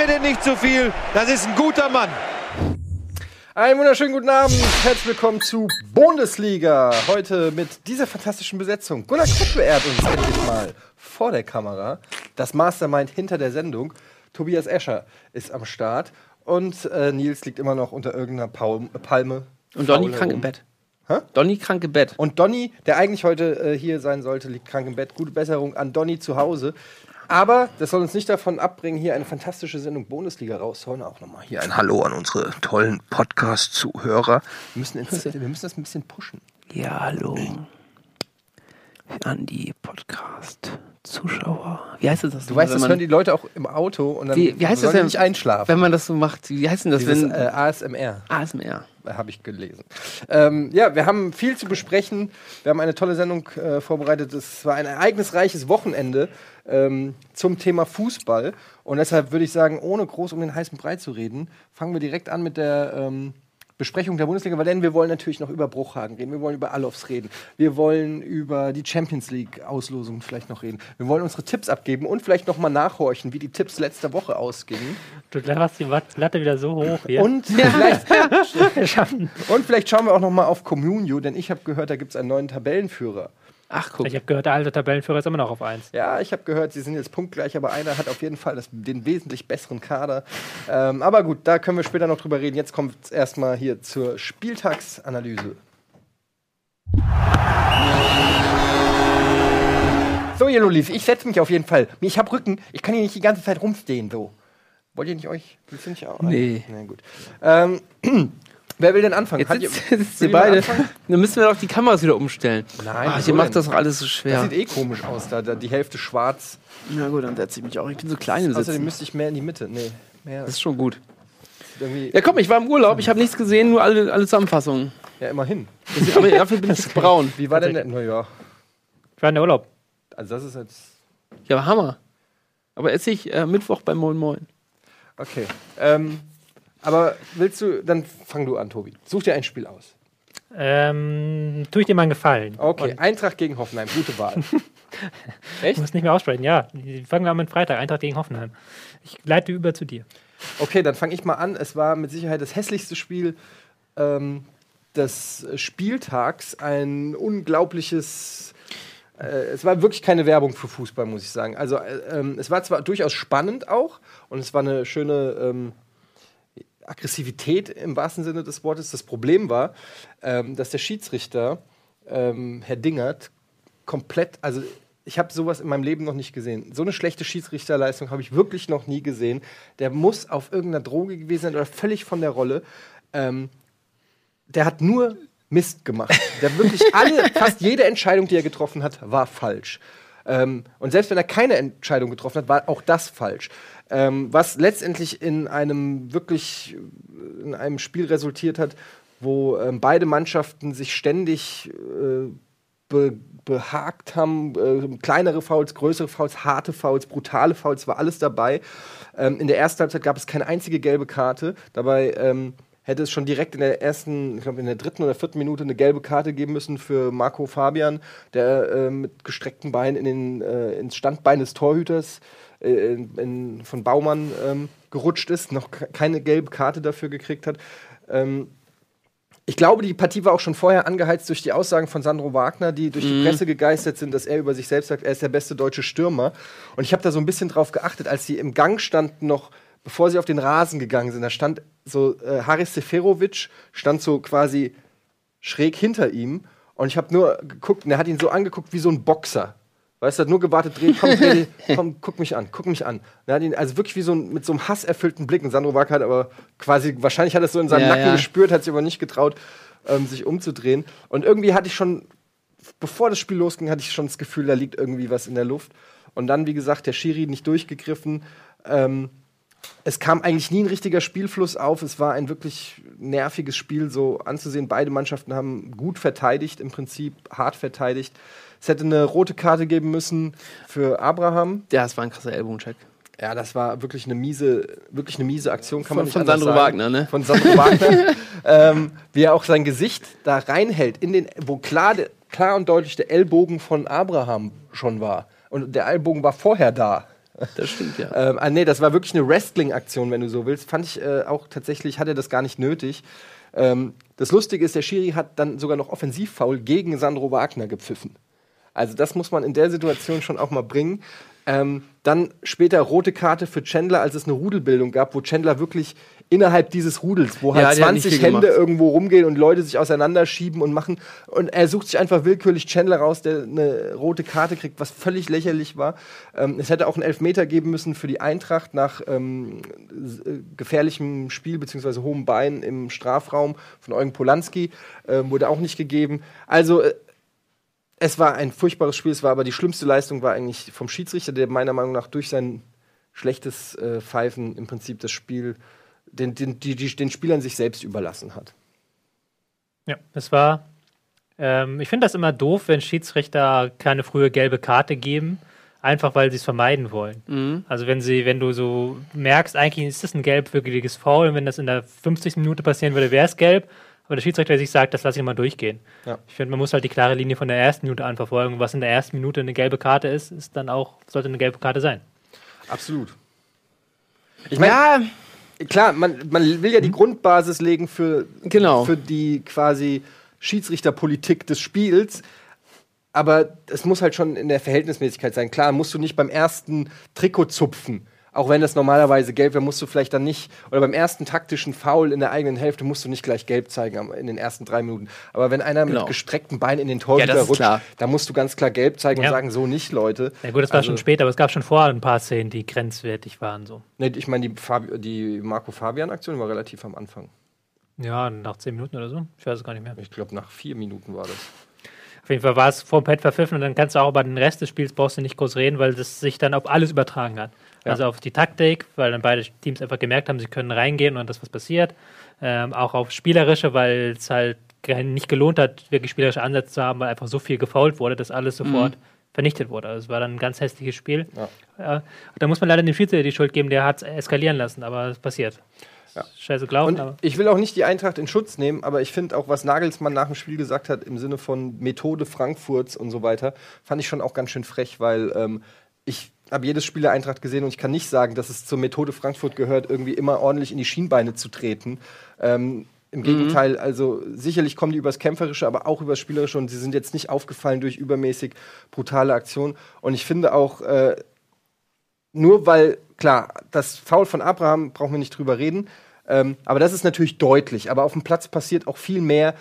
mir den nicht zu viel. Das ist ein guter Mann. Einen wunderschönen guten Abend. Herzlich willkommen zu Bundesliga. Heute mit dieser fantastischen Besetzung. Gunnar Kuppel ehrt uns endlich mal vor der Kamera. Das Mastermind hinter der Sendung. Tobias Escher ist am Start. Und äh, Nils liegt immer noch unter irgendeiner Paul Palme. Und Donny krank im. Bett. Hä? Donny krank im Bett. Und Donny, der eigentlich heute äh, hier sein sollte, liegt krank im Bett. Gute Besserung an Donny zu Hause. Aber das soll uns nicht davon abbringen, hier eine fantastische Sendung Bundesliga rauszuhauen. Auch nochmal hier ein Hallo an unsere tollen Podcast-Zuhörer. Wir, müssen ins- wir müssen das ein bisschen pushen. Ja, hallo. An die Podcast-Zuschauer. Wie heißt das? Du weißt, das hören die Leute auch im Auto und dann wie, wie heißt das denn? nicht einschlafen. Wenn man das so macht. Wie heißt denn das? Dieses, wenn, äh, ASMR. ASMR. habe ich gelesen. Ähm, ja, wir haben viel zu besprechen. Wir haben eine tolle Sendung äh, vorbereitet. Es war ein ereignisreiches Wochenende ähm, zum Thema Fußball. Und deshalb würde ich sagen, ohne groß um den heißen Brei zu reden, fangen wir direkt an mit der ähm, Besprechung der Bundesliga. Weil denn wir wollen natürlich noch über Bruchhagen reden. Wir wollen über Alofs reden. Wir wollen über die Champions League-Auslosung vielleicht noch reden. Wir wollen unsere Tipps abgeben und vielleicht noch mal nachhorchen, wie die Tipps letzter Woche ausgingen. Du hast die Latte wieder so hoch hier. Und vielleicht schaffen. Und vielleicht schauen wir auch noch mal auf Communio, denn ich habe gehört, da gibt es einen neuen Tabellenführer. Ach, guck. Ich habe gehört, der alte Tabellenführer ist immer noch auf 1. Ja, ich habe gehört, sie sind jetzt punktgleich, aber einer hat auf jeden Fall das, den wesentlich besseren Kader. Ähm, aber gut, da können wir später noch drüber reden. Jetzt kommt es erstmal hier zur Spieltagsanalyse. So, ihr Lullis, ich setze mich auf jeden Fall. Ich habe Rücken, ich kann hier nicht die ganze Zeit rumstehen, so. Wollt ihr nicht euch? Willst du nicht auch? Nee. Na gut. Ähm, wer will denn anfangen? Jetzt sitzt, ihr- sitzt ihr beide. anfangen? Dann müssen wir doch die Kameras wieder umstellen. Nein, Ach, ihr macht denn? das doch alles so Das schwer. sieht eh komisch aus, da, da die Hälfte schwarz. Na gut, dann setze ich mich auch. Ich bin so klein im Außerdem Sitzen. müsste ich mehr in die Mitte. Nee, mehr. Das ist schon gut. Ja, komm, ich war im Urlaub. Ich habe nichts gesehen, nur alle, alle Zusammenfassungen. ja, immerhin. Aber dafür bin ich braun. Wie war denn der? Naja, Ich war in der Urlaub. also das ist jetzt. Ja, aber Hammer. Aber esse ich äh, Mittwoch beim Moin Moin. Okay. Ähm, aber willst du, dann fang du an, Tobi. Such dir ein Spiel aus. Ähm, tue ich dir mal einen Gefallen. Okay, Und Eintracht gegen Hoffenheim, gute Wahl. ich Echt? muss nicht mehr aussprechen, ja. Fangen wir an mit Freitag, Eintracht gegen Hoffenheim. Ich leite über zu dir. Okay, dann fange ich mal an. Es war mit Sicherheit das hässlichste Spiel ähm, des Spieltags. Ein unglaubliches. Äh, es war wirklich keine Werbung für Fußball, muss ich sagen. Also, äh, ähm, es war zwar durchaus spannend auch und es war eine schöne. Ähm, Aggressivität im wahrsten Sinne des Wortes. Das Problem war, ähm, dass der Schiedsrichter, ähm, Herr Dingert, komplett, also ich habe sowas in meinem Leben noch nicht gesehen. So eine schlechte Schiedsrichterleistung habe ich wirklich noch nie gesehen. Der muss auf irgendeiner Droge gewesen sein oder völlig von der Rolle. Ähm, der hat nur Mist gemacht. Der wirklich alle, fast jede Entscheidung, die er getroffen hat, war falsch. Ähm, und selbst wenn er keine Entscheidung getroffen hat, war auch das falsch. Ähm, was letztendlich in einem wirklich äh, in einem Spiel resultiert hat, wo ähm, beide Mannschaften sich ständig äh, be behagt haben. Äh, kleinere Fouls, größere Fouls, harte Fouls, brutale Fouls, war alles dabei. Ähm, in der ersten Halbzeit gab es keine einzige gelbe Karte. Dabei ähm, hätte es schon direkt in der ersten, ich glaube in der dritten oder vierten Minute eine gelbe Karte geben müssen für Marco Fabian, der äh, mit gestreckten Beinen in den, äh, ins Standbein des Torhüters äh, in, in, von Baumann ähm, gerutscht ist, noch ke- keine gelbe Karte dafür gekriegt hat. Ähm, ich glaube, die Partie war auch schon vorher angeheizt durch die Aussagen von Sandro Wagner, die durch die Presse gegeistert sind, dass er über sich selbst sagt, er ist der beste deutsche Stürmer. Und ich habe da so ein bisschen drauf geachtet, als sie im Gang standen, noch bevor sie auf den Rasen gegangen sind. Da stand so äh, Haris Seferovic, stand so quasi schräg hinter ihm. Und ich habe nur geguckt, und er hat ihn so angeguckt wie so ein Boxer. Weißt du, hat nur gewartet, dreh, komm, dreh, komm, guck mich an, guck mich an. Und er hat ihn also wirklich wie so ein, mit so einem hasserfüllten Blick. Und Sandro Wagner hat aber quasi, wahrscheinlich hat er es so in seinem Ja, Nacken ja. gespürt, hat sich aber nicht getraut, ähm, sich umzudrehen. Und irgendwie hatte ich schon, bevor das Spiel losging, hatte ich schon das Gefühl, da liegt irgendwie was in der Luft. Und dann, wie gesagt, der Schiri nicht durchgegriffen. Ähm, es kam eigentlich nie ein richtiger Spielfluss auf. Es war ein wirklich nerviges Spiel so anzusehen. Beide Mannschaften haben gut verteidigt, im Prinzip hart verteidigt. Es hätte eine rote Karte geben müssen für Abraham. Ja, es war ein krasser Ellbogencheck. Ja, das war wirklich eine miese, wirklich eine miese Aktion, kann Von- man nicht von Sandro sagen. Wagner, ne? Von Sandro Wagner. ähm, wie er auch sein Gesicht da reinhält, in den, wo klar, klar und deutlich der Ellbogen von Abraham schon war. Und der Ellbogen war vorher da. Das stimmt, ja. Ähm, ah, nee, das war wirklich eine Wrestling-Aktion, wenn du so willst. Fand ich äh, auch tatsächlich, hat er das gar nicht nötig. Ähm, das Lustige ist, der Schiri hat dann sogar noch Offensivfoul gegen Sandro Wagner gepfiffen. Also das muss man in der Situation schon auch mal bringen. Ähm, dann später rote Karte für Chandler, als es eine Rudelbildung gab, wo Chandler wirklich innerhalb dieses Rudels, wo Ja, halt der hat nicht 20 viel Hände gemacht. irgendwo rumgehen und Leute sich auseinanderschieben und machen. Und er sucht sich einfach willkürlich Chandler raus, der eine rote Karte kriegt, was völlig lächerlich war. Ähm, es hätte auch einen Elfmeter geben müssen für die Eintracht nach ähm, äh, gefährlichem Spiel bzw. hohem Bein im Strafraum von Eugen Polanski. Ähm, wurde auch nicht gegeben. Also äh, es war ein furchtbares Spiel, es war aber die schlimmste Leistung war eigentlich vom Schiedsrichter, der meiner Meinung nach durch sein schlechtes äh, Pfeifen im Prinzip das Spiel den, den, die, die, den Spielern sich selbst überlassen hat. Ja, es war. Ähm, ich finde das immer doof, wenn Schiedsrichter keine frühe gelbe Karte geben, einfach weil sie es vermeiden wollen. Mhm. Also wenn sie, wenn du so merkst, eigentlich ist das ein gelbwürdiges Foul und wenn das in der 50. Minute passieren würde, wäre es gelb. Aber der Schiedsrichter sich sagt, das lasse ich mal durchgehen. Ja. Ich finde, man muss halt die klare Linie von der ersten Minute an verfolgen. Was in der ersten Minute eine gelbe Karte ist, ist dann auch, sollte eine gelbe Karte sein. Absolut. Ich meine, ja, klar, man, man will ja die Grundbasis legen für, Genau. für die quasi Schiedsrichterpolitik des Spiels. Aber es muss halt schon in der Verhältnismäßigkeit sein. Klar, musst du nicht beim ersten Trikot zupfen. Auch wenn das normalerweise gelb wäre, musst du vielleicht dann nicht, oder beim ersten taktischen Foul in der eigenen Hälfte musst du nicht gleich gelb zeigen in den ersten drei Minuten. Aber wenn einer Genau. mit gestreckten Beinen in den Torhüter Ja, rutscht, klar. da musst du ganz klar gelb zeigen Ja. und sagen, so nicht, Leute. Ja gut, das war Also- schon später, aber es gab schon vorher ein paar Szenen, die grenzwertig waren. So. Nee, ich meine, die, Fabi die Marco Fabian-Aktion war relativ am Anfang. Ja, nach zehn Minuten oder so. Ich weiß es gar nicht mehr. Ich glaube, nach vier Minuten war das. Auf jeden Fall war es vor Pet verpfiffen und dann kannst du auch über den Rest des Spiels brauchst du nicht groß reden, weil das sich dann auf alles übertragen hat. Ja. Also auf die Taktik, weil dann beide Teams einfach gemerkt haben, sie können reingehen und das was passiert. Ähm, auch auf spielerische, weil es halt nicht gelohnt hat, wirklich spielerische Ansätze zu haben, weil einfach so viel gefault wurde, dass alles sofort vernichtet wurde. Also es war dann ein ganz hässliches Spiel. Ja. Äh, da muss man leider dem Schiedsrichter die Schuld geben, der hat es eskalieren lassen, aber es passiert. Ja. Scheiße gelaufen, Und aber ich will auch nicht die Eintracht in Schutz nehmen, aber ich finde auch, was Nagelsmann nach dem Spiel gesagt hat, im Sinne von Methode Frankfurts und so weiter, fand ich schon auch ganz schön frech, weil ähm, ich habe jedes Spiel der Eintracht gesehen und ich kann nicht sagen, dass es zur Methode Frankfurt gehört, irgendwie immer ordentlich in die Schienbeine zu treten. Ähm, Im Gegenteil, also sicherlich kommen die übers Kämpferische, aber auch übers Spielerische und sie sind jetzt nicht aufgefallen durch übermäßig brutale Aktionen. Und ich finde auch, äh, nur weil, klar, das Foul von Abraham brauchen wir nicht drüber reden, ähm, aber das ist natürlich deutlich. Aber auf dem Platz passiert auch viel mehr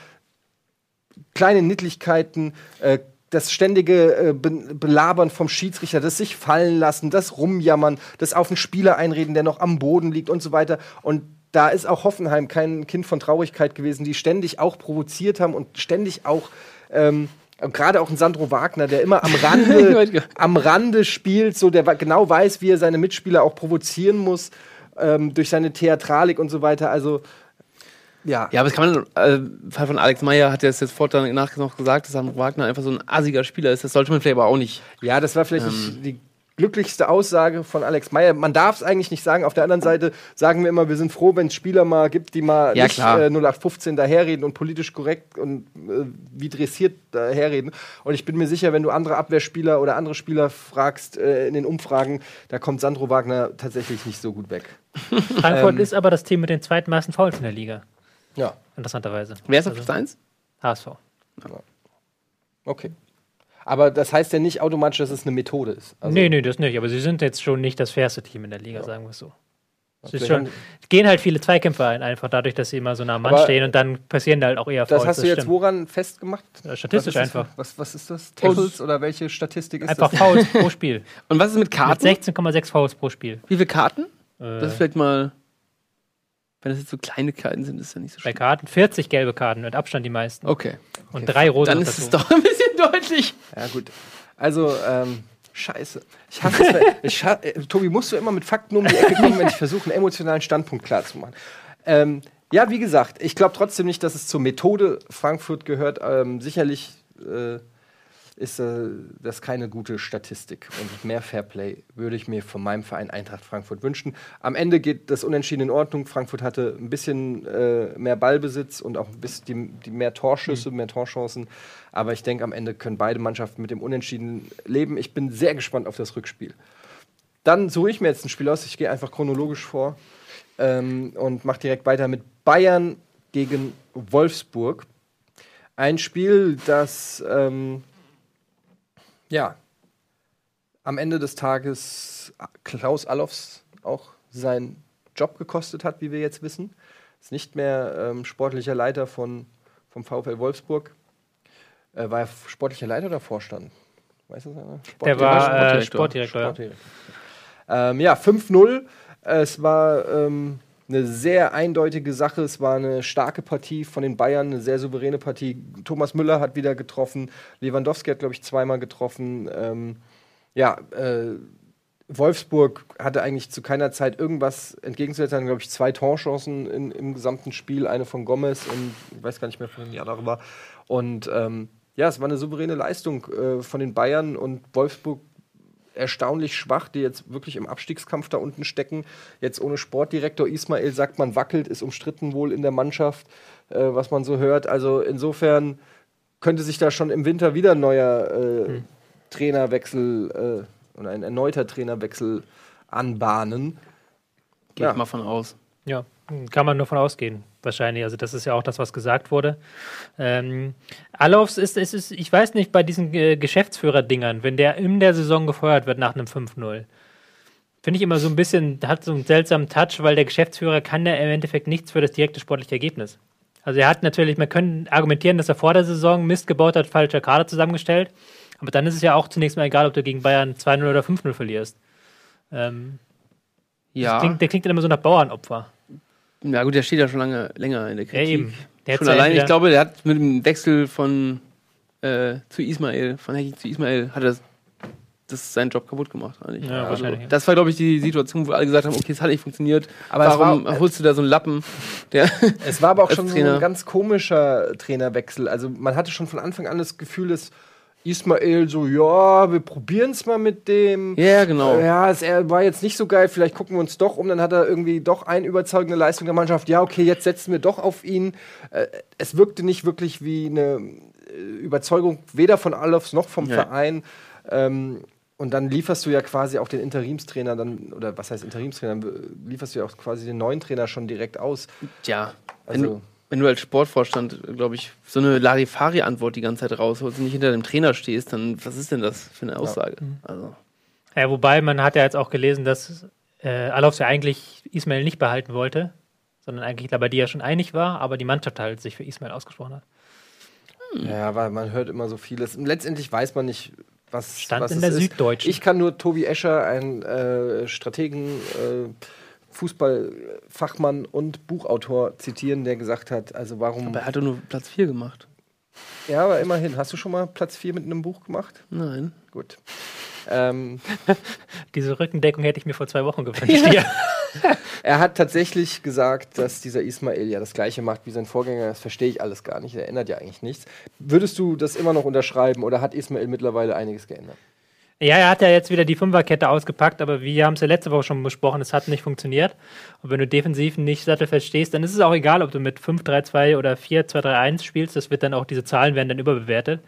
kleine Nittlichkeiten, äh, das ständige äh, Be Belabern vom Schiedsrichter, das sich fallen lassen, das Rumjammern, das auf einen Spieler einreden, der noch am Boden liegt und so weiter. Und da ist auch Hoffenheim kein Kind von Traurigkeit gewesen, die ständig auch provoziert haben und ständig auch ähm, gerade auch ein Sandro Wagner, der immer am Rande, am Rande spielt, so der genau weiß, wie er seine Mitspieler auch provozieren muss ähm, durch seine Theatralik und so weiter. Also ja, Ja, aber das kann man, äh, im Fall von Alex Meyer hat er es jetzt vorher danach noch gesagt, dass Sandro Wagner einfach so ein assiger Spieler ist. Das sollte man vielleicht aber auch nicht. Ja, das war vielleicht nicht die glücklichste Aussage von Alex Meyer. Man darf es eigentlich nicht sagen. Auf der anderen Seite sagen wir immer, wir sind froh, wenn es Spieler mal gibt, die mal Ja, nicht äh, 0815 daherreden und politisch korrekt und äh, wie dressiert daherreden. Und ich bin mir sicher, wenn du andere Abwehrspieler oder andere Spieler fragst äh, in den Umfragen, da kommt Sandro Wagner tatsächlich nicht so gut weg. Frankfurt Ähm. ist aber das Team mit den zweitmeisten Fouls in der Liga. Ja, Interessanterweise. Wer ist auf Also, Platz 1? HSV. okay. Aber das heißt ja nicht automatisch, dass es eine Methode ist. Also, nee, nee, das nicht. Aber sie sind jetzt schon nicht das fairste Team in der Liga, sagen wir es so. Es schon, gehen halt viele Zweikämpfe ein, einfach dadurch, dass sie immer so nah am Mann Aber stehen und dann passieren da halt auch eher Das Fouls. hast du jetzt stimmt. woran festgemacht? Ja, statistisch was das, einfach. Was, was ist das? Tackles oder welche Statistik ist Einfach das? Fouls pro Spiel. Und was ist mit Mit Karten? 16,6 Fouls pro Spiel. Wie viele Karten? Äh, Das ist vielleicht mal. Wenn das jetzt so kleine Karten sind, ist ja nicht so bei schlimm. Karten 40 gelbe Karten, mit Abstand die meisten. Okay. Und drei rote Dann ist es doch ein bisschen deutlich. Ja, gut. Also, ähm, scheiße. Ich hasse es, ich scha äh, Tobi, musst du immer mit Fakten um die Ecke kommen, wenn ich versuche, einen emotionalen Standpunkt klarzumachen. Ähm, ja, wie gesagt, ich glaube trotzdem nicht, dass es zur Methode Frankfurt gehört. Ähm, sicherlich äh, ist äh, das keine gute Statistik. Und mehr Fairplay würde ich mir von meinem Verein Eintracht Frankfurt wünschen. Am Ende geht das Unentschieden in Ordnung. Frankfurt hatte ein bisschen äh, mehr Ballbesitz und auch ein bisschen die, die mehr Torschüsse, mehr Torchancen. Aber ich denke, am Ende können beide Mannschaften mit dem Unentschieden leben. Ich bin sehr gespannt auf das Rückspiel. Dann suche ich mir jetzt ein Spiel aus. Ich gehe einfach chronologisch vor ähm, und mache direkt weiter mit Bayern gegen Wolfsburg. Ein Spiel, das ähm, ja am Ende des Tages Klaus Allofs auch seinen Job gekostet hat, wie wir jetzt wissen. Ist nicht mehr ähm, sportlicher Leiter von, vom VfL Wolfsburg. Äh, war er sportlicher Leiter oder Vorstand? Weiß das einer? Der war äh, Sportdirektor. Sportdirektor. ja. Sportdirektor. Ähm, ja, 5-0. Es war ähm, eine sehr eindeutige Sache. Es war eine starke Partie von den Bayern, eine sehr souveräne Partie. Thomas Müller hat wieder getroffen. Lewandowski hat, glaube ich, zweimal getroffen. Ähm, ja, äh, Wolfsburg hatte eigentlich zu keiner Zeit irgendwas entgegenzusetzen. Glaube ich, zwei Torchancen in, im gesamten Spiel. Eine von Gomez und ich weiß gar nicht mehr, von die andere war. Und ähm, ja, es war eine souveräne Leistung äh, von den Bayern und Wolfsburg erstaunlich schwach, die jetzt wirklich im Abstiegskampf da unten stecken. Jetzt ohne Sportdirektor Ismail sagt man wackelt, ist umstritten wohl in der Mannschaft, äh, was man so hört. Also insofern könnte sich da schon im Winter wieder ein neuer äh, Trainerwechsel äh, oder ein erneuter Trainerwechsel anbahnen. Gehe Ja. ich mal von aus. Ja, kann man nur von ausgehen, wahrscheinlich. Also, das ist ja auch das, was gesagt wurde. Ähm, Alofs ist, ist, ist, ich weiß nicht, bei diesen äh, Geschäftsführer-Dingern, wenn der in der Saison gefeuert wird nach einem 5-0, finde ich immer so ein bisschen, hat so einen seltsamen Touch, weil der Geschäftsführer kann ja im Endeffekt nichts für das direkte sportliche Ergebnis. Also, er hat natürlich, man könnte argumentieren, dass er vor der Saison Mist gebaut hat, falscher Kader zusammengestellt. Aber dann ist es ja auch zunächst mal egal, ob du gegen Bayern 2-0 oder 5-0 verlierst. Ähm, Ja. klingt, der klingt dann immer so nach Bauernopfer. Ja, gut, der steht ja schon lange länger in der Ja, Kritik. eben. Der schon ja allein, ich glaube, der hat mit dem Wechsel von äh, zu Ismail, von Hecki zu Ismail, hat er das, das seinen Job kaputt gemacht. Eigentlich. Ja, also, wahrscheinlich, ja. das war, glaube ich, die Situation, wo alle gesagt haben, okay, es hat nicht funktioniert. Aber Warum war- holst du da so einen Lappen? Der Es war aber auch schon so ein ganz komischer Trainerwechsel. Also man hatte schon von Anfang an das Gefühl, dass Ismail so, ja, wir probieren es mal mit dem. ja, genau. Ja, es er war jetzt nicht so geil, vielleicht gucken wir uns doch um. Dann hat er irgendwie doch eine überzeugende Leistung der Mannschaft. Ja, okay, jetzt setzen wir doch auf ihn. Äh, es wirkte nicht wirklich wie eine äh, Überzeugung, weder von Alofs noch vom Ja. Verein. Ähm, und dann lieferst du ja quasi auch den Interimstrainer dann, oder was heißt Interimstrainer, lieferst du ja auch quasi den neuen Trainer schon direkt aus. Tja, wenn, Also- du, wenn du als Sportvorstand, glaube ich, so eine Larifari-Antwort die ganze Zeit rausholst und nicht hinter dem Trainer stehst, dann was ist denn das für eine Aussage? Also, Ja, wobei man hat ja jetzt auch gelesen, dass äh, Alofs ja eigentlich Ismail nicht behalten wollte, sondern eigentlich dabei die ja schon einig war, aber die Mannschaft halt sich für Ismail ausgesprochen hat. Ja, weil man hört immer so vieles. Und letztendlich weiß man nicht, was, Stand was in es der ist. Süddeutschen. Ich kann nur Tobi Escher, ein äh, Strategen, äh, Fußballfachmann und Buchautor zitieren, der gesagt hat, also warum... aber er hat doch nur Platz 4 gemacht. ja, aber immerhin. Hast du schon mal Platz 4 mit einem Buch gemacht? Nein. Gut. Ähm, Diese Rückendeckung hätte ich mir vor zwei Wochen gewünscht. Ja. er hat tatsächlich gesagt, dass dieser Ismail ja das gleiche macht wie sein Vorgänger. Das verstehe ich alles gar nicht. Er ändert ja eigentlich nichts. Würdest du das immer noch unterschreiben oder hat Ismail mittlerweile einiges geändert? Ja, er hat ja jetzt wieder die Fünferkette ausgepackt, aber wir haben es ja letzte Woche schon besprochen, es hat nicht funktioniert. Und wenn du defensiv nicht sattelfest stehst, dann ist es auch egal, ob du mit 5-3-2 oder 4-2-3-1 spielst. Das wird dann auch, diese Zahlen werden dann überbewertet.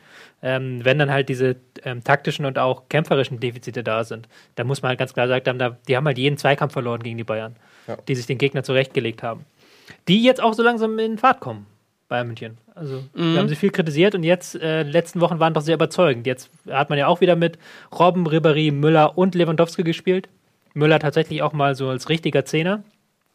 Ähm, wenn dann halt diese ähm, taktischen und auch kämpferischen Defizite da sind. Da muss man halt ganz klar sagen, da die haben halt jeden Zweikampf verloren gegen die Bayern, Ja. die sich den Gegner zurechtgelegt haben. Die jetzt auch so langsam in Fahrt kommen, Bayern München. Also, wir haben sie viel kritisiert und jetzt, äh, letzten Wochen waren doch sehr überzeugend. Jetzt hat man ja auch wieder mit Robben, Ribéry, Müller und Lewandowski gespielt. Müller tatsächlich auch mal so als richtiger Zehner.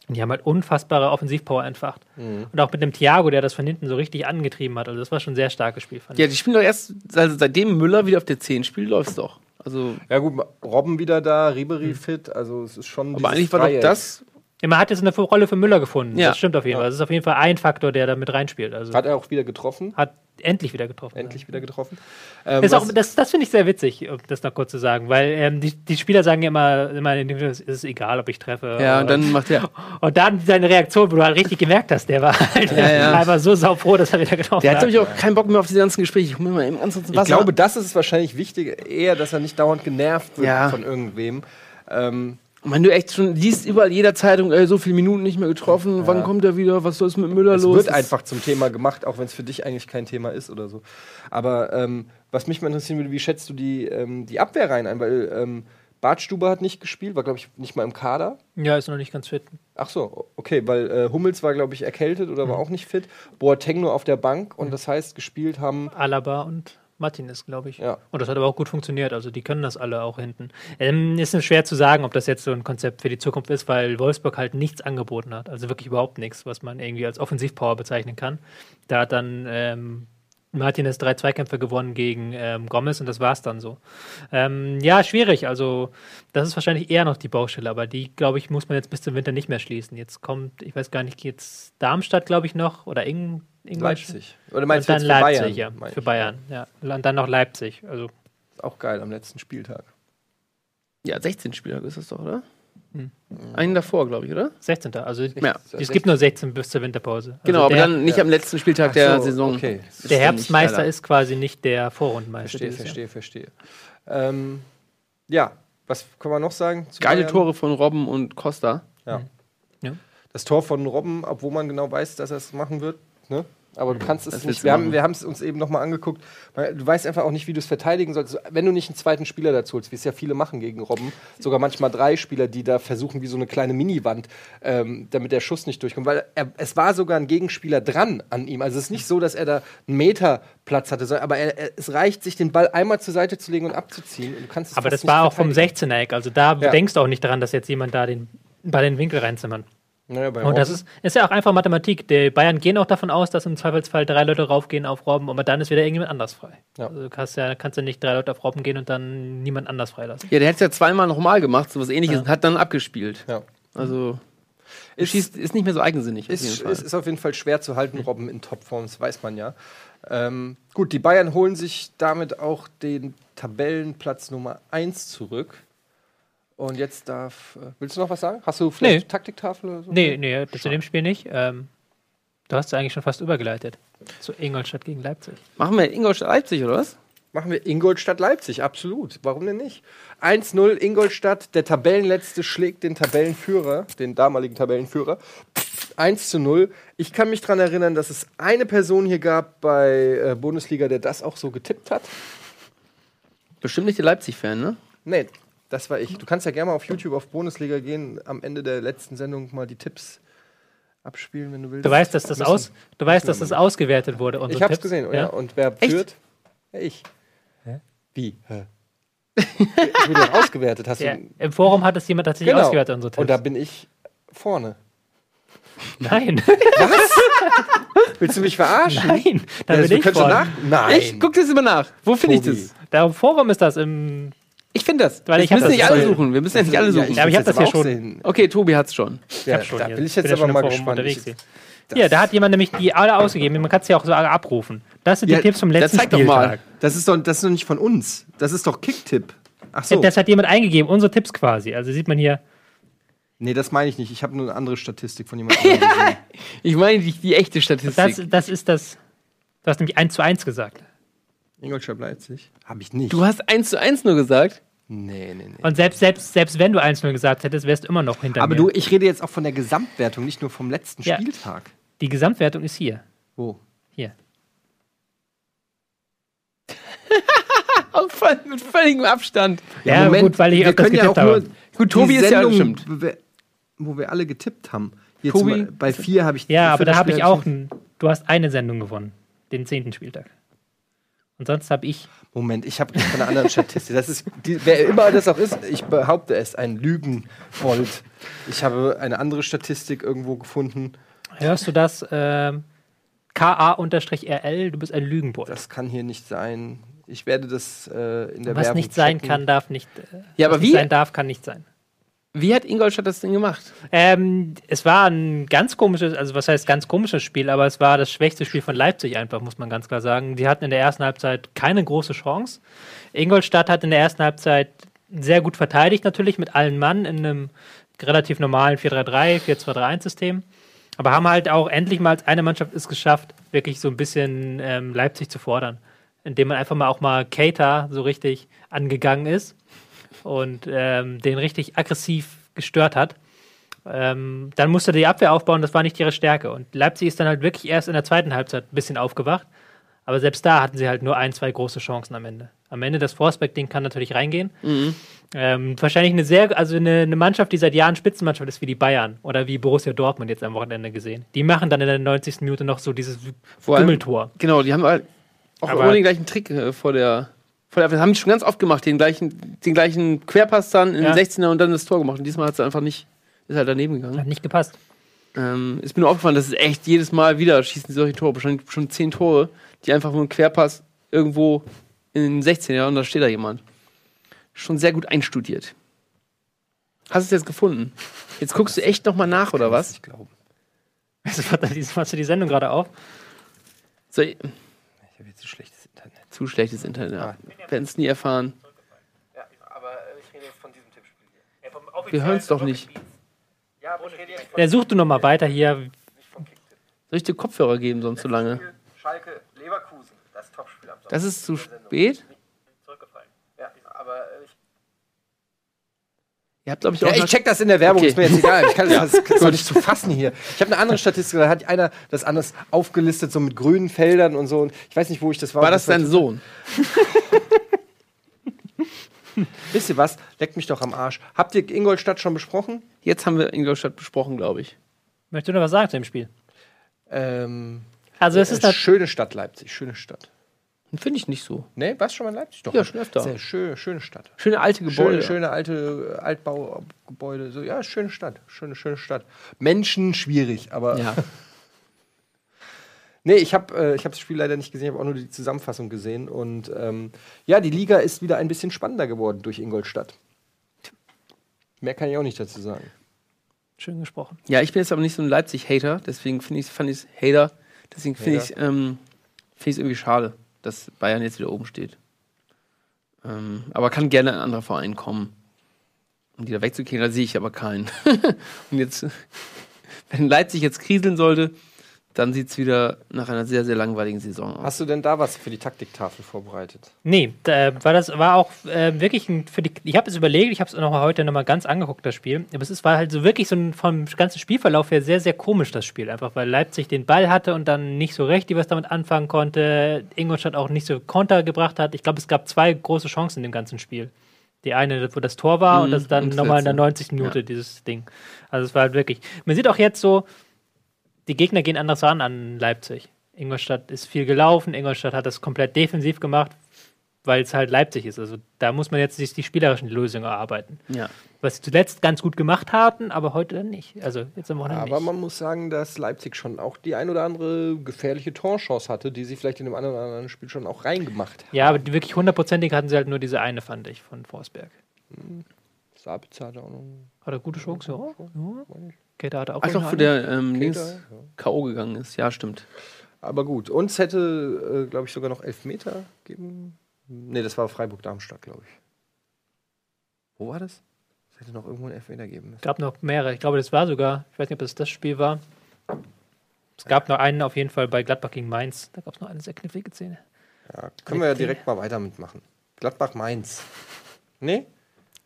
Und die haben halt unfassbare Offensivpower entfacht. Und auch mit dem Thiago, der das von hinten so richtig angetrieben hat. Also das war schon ein sehr starkes Spiel, fand Ja, ich. die spielen doch erst, also seitdem Müller wieder auf der 10 spielt, läuft es doch. Also, Ja gut, Robben wieder da, Ribery fit, also es ist schon aber eigentlich war doch das. Ja, man hat jetzt eine Rolle für Müller gefunden. Ja. Das stimmt auf jeden Fall. Das ist auf jeden Fall ein Faktor, der da mit reinspielt. Also Hat er auch wieder getroffen, hat endlich wieder getroffen. endlich wieder getroffen. Ähm, Ist auch, das das finde ich sehr witzig, um das noch kurz zu sagen, weil ähm, die, die Spieler sagen ja immer, immer es ist egal, ob ich treffe. Ja, und dann macht er. und dann seine Reaktion, wo du halt richtig gemerkt hast, der war halt Ja, ja. einfach so saufroh, dass er wieder getroffen Der hat, hat. glaube ich, auch keinen Bock mehr auf diese ganzen Gespräche. Ich mal eben ganz ich glaube, das ist wahrscheinlich wichtig, eher, dass er nicht dauernd genervt wird Ja. von irgendwem. Ähm, Und wenn du echt schon liest, überall jeder Zeitung, ey, so viele Minuten nicht mehr getroffen, wann kommt er wieder, was soll es mit Müller es los? wird Das- einfach zum Thema gemacht, auch wenn es für dich eigentlich kein Thema ist oder so. Aber ähm, was mich mal interessieren würde, wie schätzt du die, ähm, die Abwehr rein ein? Weil ähm, Bartstube hat nicht gespielt, war, glaube ich, nicht mal im Kader. Ja, ist noch nicht ganz fit. Ach so, okay, weil äh, Hummels war, glaube ich, erkältet oder Mhm. war auch nicht fit. Boateng nur auf der Bank und das heißt, gespielt haben. Alaba und Martinez, glaube ich. Ja. Und das hat aber auch gut funktioniert. Also die können das alle auch hinten. Ähm, ist schwer zu sagen, ob das jetzt so ein Konzept für die Zukunft ist, weil Wolfsburg halt nichts angeboten hat. Also wirklich überhaupt nichts, was man irgendwie als Offensivpower bezeichnen kann. Da hat dann ähm, Martinez drei Zweikämpfe gewonnen gegen ähm, Gomez und das war's dann so. Ähm, ja, schwierig. Also das ist wahrscheinlich eher noch die Baustelle, aber die, glaube ich, muss man jetzt bis zum Winter nicht mehr schließen. Jetzt kommt, ich weiß gar nicht, jetzt Darmstadt, glaube ich, noch oder Ing Ingolstadt. Leipzig. Oder meinst und du dann jetzt für Leipzig, Bayern? ja. Für ich. Bayern, ja. Und dann noch Leipzig. Also Auch geil am letzten Spieltag. Ja, 16 Spieler ist das doch, oder? Hm. Einen davor, glaube ich, oder? 16. Also Ja. es gibt nur 16 bis zur Winterpause. Also Genau, aber dann nicht ja. am letzten Spieltag Ach der so, Saison. Okay, der Herbstmeister ist quasi nicht der Vorrundenmeister. verstehe, dieses Jahr. verstehe, verstehe. Ähm, ja, was kann man noch sagen? zu Geile Bayern? Tore von Robben und Costa. Ja. Ja. Das Tor von Robben, obwohl man genau weiß, dass er es machen wird. Ne? Aber du kannst es nicht. Wir haben, wir haben es uns eben nochmal angeguckt. Du weißt einfach auch nicht, wie du es verteidigen sollst. Wenn du nicht einen zweiten Spieler dazu holst, wie es ja viele machen gegen Robben, sogar manchmal drei Spieler, die da versuchen, wie so eine kleine Miniwand, ähm, damit der Schuss nicht durchkommt. Weil er, es war sogar ein Gegenspieler dran an ihm. Also es ist nicht so, dass er da einen Meter Platz hatte, sondern, aber er, er, es reicht, sich den Ball einmal zur Seite zu legen und abzuziehen. Und du kannst es Aber das war auch vom verteidigen. 16er Eck. Also da Ja. denkst du auch nicht daran, dass jetzt jemand da den bei den Winkel reinzimmern. Naja, bei Und das ist, ist ja auch einfach Mathematik. Die Bayern gehen auch davon aus, dass im Zweifelsfall drei Leute raufgehen auf Robben, aber dann ist wieder irgendjemand anders frei. Ja. Also du kannst ja, kannst ja nicht drei Leute auf Robben gehen und dann niemand anders freilassen. Ja, der hat es ja zweimal nochmal gemacht, so was ähnliches, Ja. und hat dann abgespielt. ja. Also, Ist- schießt, ist nicht mehr so eigensinnig. auf Ist, jeden Fall. ist, ist auf jeden Fall schwer zu halten, Robben in Topform, das weiß man ja. Ähm, gut, die Bayern holen sich damit auch den Tabellenplatz Nummer 1 zurück. Und jetzt darf. Äh, willst du noch was sagen? Hast du vielleicht Nee. Taktiktafel oder so? Nee, nee, das zu dem Spiel nicht. Ähm, du hast es eigentlich schon fast übergeleitet. Zu Ingolstadt gegen Leipzig. Machen wir Ingolstadt Leipzig, oder was? Machen wir Ingolstadt Leipzig, absolut. Warum denn nicht? 1-0 Ingolstadt, der Tabellenletzte schlägt den Tabellenführer, den damaligen Tabellenführer. 1 zu 0. Ich kann mich daran erinnern, dass es eine Person hier gab bei äh, Bundesliga, der das auch so getippt hat. Bestimmt nicht der Leipzig-Fan, ne? Nee, das war ich. Du kannst ja gerne mal auf YouTube auf Bundesliga gehen, am Ende der letzten Sendung mal die Tipps abspielen, wenn du willst. Du weißt, dass das, Müssen. aus, du weißt, dass das ausgewertet wurde. Ich hab's Tipps. gesehen, ja. Und wer Echt? führt? Ja, ich. Wie? Hä? Ich wurde ausgewertet, hast Ja, du. Im Forum hat es jemand tatsächlich Genau. ausgewertet, unsere Tipps. Und da bin ich vorne. Nein, Willst du mich verarschen? nein, da Ja, bin du ich vorne. nach. Nein. Ich guck das immer nach. Wo finde ich das? Da im Forum ist das im. Ich finde das. Weil ich wir müssen das nicht alle suchen. Wir müssen ja nicht alle Ja, suchen. Ja, aber ich hab will's das ja auch schon. sehen. okay, Tobi hat's schon. Ja, hab schon, da ja. bin ich Bin jetzt ja aber mal gespannt. hier. Hier, da hat jemand nämlich die alle ausgegeben. Man kann es ja auch so abrufen. Das sind Ja, die Tipps vom letzten zeig doch mal. Spieltag. das, ist doch, das ist doch nicht von uns. Das ist doch Kicktipp. Ach so. Das hat jemand eingegeben, unsere Tipps quasi. Also sieht man hier. Nee, das meine ich nicht. Ich habe nur eine andere Statistik von jemandem. Ich meine die, die echte Statistik. Das, das ist das. Du hast nämlich 1 zu 1 gesagt. Ingolstadt Leipzig? Habe ich nicht. du hast 1 zu 1 nur gesagt. Nee, nee, nee. Und selbst, selbst, selbst wenn du 1-0 gesagt hättest, wärst du immer noch hinter Aber mir. du, ich rede jetzt auch von der Gesamtwertung, nicht nur vom letzten Ja. Spieltag. die Gesamtwertung ist hier. Wo? Hier. Voll, mit völligem Abstand. Ja, gut, weil ich wir können ja auch nur habe. Gut, Tobi die ist ja Sendung, bestimmt. bewe- Wo wir alle getippt haben. Hier Tobi- bei vier habe ich Ja, aber da habe ich auch. Ein, du hast eine Sendung gewonnen. Den zehnten Spieltag. Und sonst habe ich. Moment, ich habe von einer anderen Statistik. Das ist, die, wer immer das auch ist, ich behaupte es, ein Lügenbold. Ich habe eine andere Statistik irgendwo gefunden. Hörst du das? Ähm, KA-RL, du bist ein Lügenbold. Das kann hier nicht sein. Ich werde das äh, in der Was Werbung nicht sein checken. kann, darf nicht. Äh, Ja, was aber nicht wie, sein darf, kann nicht sein. Wie hat Ingolstadt das denn gemacht? Ähm, es war ein ganz komisches, also was heißt ganz komisches Spiel, aber es war das schwächste Spiel von Leipzig einfach, muss man ganz klar sagen. Die hatten in der ersten Halbzeit keine große Chance. Ingolstadt hat in der ersten Halbzeit sehr gut verteidigt, natürlich mit allen Mann in einem relativ normalen 4-3-3, 4-2-3-1-System. Aber haben halt auch endlich mal als eine Mannschaft es geschafft, wirklich so ein bisschen ähm, Leipzig zu fordern. Indem man einfach mal auch mal Keita so richtig angegangen ist und ähm, den richtig aggressiv gestört hat. Ähm, dann musste die Abwehr aufbauen, das war nicht ihre Stärke. Und Leipzig ist dann halt wirklich erst in der zweiten Halbzeit ein bisschen aufgewacht. Aber selbst da hatten sie halt nur ein, zwei große Chancen am Ende. Am Ende das Forsberg-Ding kann natürlich reingehen. Ähm, wahrscheinlich eine sehr, also eine, eine Mannschaft, die seit Jahren Spitzenmannschaft ist, wie die Bayern oder wie Borussia Dortmund jetzt am Wochenende gesehen. Die machen dann in der 90. Minute noch so dieses Vor allem-. Genau, die haben halt auch immer den gleichen Trick äh, vor der. Der das haben die schon ganz oft gemacht, den gleichen, den gleichen Querpass dann in Ja. den 16er und dann das Tor gemacht. Und diesmal hat es einfach nicht, ist halt daneben gegangen. Hat nicht gepasst. Ähm, ist mir nur aufgefallen, dass es echt jedes Mal wieder schießen die solche Tore, wahrscheinlich schon zehn Tore, die einfach nur einen Querpass irgendwo in den 16er und da steht da jemand. Schon sehr gut einstudiert. Hast du es jetzt gefunden? Jetzt guckst du echt nochmal nach, oder was? Ich glaube. Machst du die Sendung gerade auf? So, Ich habe jetzt schlechtes Internet. Zu schlechtes Internet. Ja. Werden es nie erfahren. aber ich rede jetzt von diesem Tippspiel hier. Wir hören es doch nicht. Ja, aber ich rede jetzt Der sucht du noch mal weiter hier. nicht von Kicktipp. Soll ich dir Kopfhörer geben, sonst so lange? Schalke, Leverkusen, das Topspiel am Sonntag. Das ist zu spät? Ja, aber ich Ihr habt, glaube ich, Ja, auch. ich check das in der Werbung, Okay. ist mir jetzt egal. Ich kann das, das ist doch nicht zu fassen hier. Ich habe eine andere Statistik, da hat einer das anders aufgelistet, so mit grünen Feldern und so. Und ich weiß nicht, wo ich das war. war das dein Sohn? Wisst ihr was? Leckt mich doch am Arsch. Habt ihr Ingolstadt schon besprochen? Jetzt haben wir Ingolstadt besprochen, glaube ich. Möchtest du noch was sagen zu dem Spiel? Ähm, Also es ist äh, das, schöne Stadt Leipzig, schöne Stadt. Finde ich nicht so. Ne, warst du schon mal in Leipzig? Doch. Ja, schon öfter. Sehr schön, schöne Stadt. Schöne alte Gebäude. Schöne, schöne alte äh, Altbaugebäude. So, ja, schöne Stadt. Schöne, schöne Stadt. Menschen schwierig, aber. Ja. Nee, ich habe äh, ich hab das Spiel leider nicht gesehen, ich habe auch nur die Zusammenfassung gesehen. Und ähm, ja, die Liga ist wieder ein bisschen spannender geworden durch Ingolstadt. Mehr kann ich auch nicht dazu sagen. schön gesprochen. ja, ich bin jetzt aber nicht so ein Leipzig-Hater, deswegen finde ich fand ich Hater. Deswegen finde ich Hater. ähm, finde ich irgendwie schade, dass Bayern jetzt wieder oben steht. Ähm, aber kann gerne ein anderer Verein kommen, um die da wegzukriegen. Da sehe ich aber keinen. Und jetzt, wenn Leipzig jetzt kriseln sollte, dann sieht es wieder nach einer sehr, sehr langweiligen Saison aus. Hast du denn da was für die Taktiktafel vorbereitet? Nee, da, war das war auch äh, wirklich ein, für die. Ich habe es überlegt, ich habe es noch mal heute noch mal ganz angeguckt, das Spiel. Aber es ist, war halt so wirklich so ein, vom ganzen Spielverlauf her sehr, sehr komisch, das Spiel. Einfach weil Leipzig den Ball hatte und dann nicht so recht, die was damit anfangen konnte. Ingolstadt auch nicht so Konter gebracht hat. Ich glaube, es gab zwei große Chancen in dem ganzen Spiel. Die eine, wo das Tor war und Mhm, das dann und das nochmal in der letzte. 90. Minute, dieses Ding. Also es war halt wirklich. Man sieht auch jetzt so, die Gegner gehen anders ran an Leipzig. Ingolstadt ist viel gelaufen, Ingolstadt hat das komplett defensiv gemacht, weil es halt Leipzig ist. Also da muss man jetzt sich die spielerischen Lösungen erarbeiten. Ja. Was sie zuletzt ganz gut gemacht hatten, aber heute dann nicht. Also jetzt am Wochenende Aber nicht. man muss sagen, dass Leipzig schon auch die ein oder andere gefährliche Torchance hatte, die sie vielleicht in dem anderen, anderen Spiel schon auch reingemacht haben. Ja, aber wirklich hundertprozentig hatten sie halt nur diese eine, fand ich, von Forsberg. Sabitzer hat auch noch. Hat er gute Chance? Ja. ja. Keter hatte auch Ach doch, eine. wo der ähm, links ja. K.O. gegangen ist. Ja, stimmt. Aber gut, uns hätte, äh, glaube ich, sogar noch Elfmeter geben. Nee, das war Freiburg-Darmstadt, glaube ich. Wo war das? Es hätte noch irgendwo einen Elfmeter geben müssen. Es gab noch mehrere. Ich glaube, das war sogar, ich weiß nicht, ob das das Spiel war. Es gab noch einen auf jeden Fall bei Gladbach gegen Mainz. Da gab es noch eine sehr knifflige Szene. Ja, können wir ja direkt mal weiter mitmachen. Gladbach-Mainz. Nee?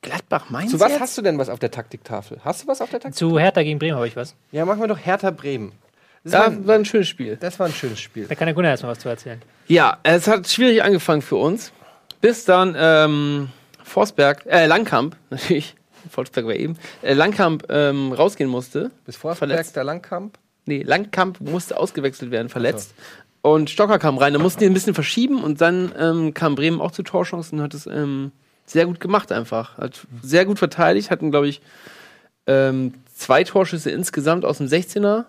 Gladbach Mainz. Zu was jetzt? hast du denn was auf der Taktiktafel? Hast du was auf der Taktik? Zu Hertha gegen Bremen habe ich was. Ja, machen wir doch Hertha Bremen. Das, Da war, ein, war ein schönes Spiel. das war ein schönes Spiel. Da kann der Gunnar erstmal was zu erzählen. Ja, es hat schwierig angefangen für uns. Bis dann ähm, Forsberg, äh, Langkamp, natürlich, Forsberg war eben, äh, Langkamp ähm, rausgehen musste. Bis Forsberg, Verletzt. der Langkamp. Nee, Langkamp musste ausgewechselt werden, verletzt. Und Stocker kam rein. Da mussten die ein bisschen verschieben und dann ähm, kam Bremen auch zu Torchancen und hat es ähm, sehr gut gemacht einfach. Hat sehr gut verteidigt, hatten, glaube ich, ähm, zwei Torschüsse insgesamt aus dem 16er.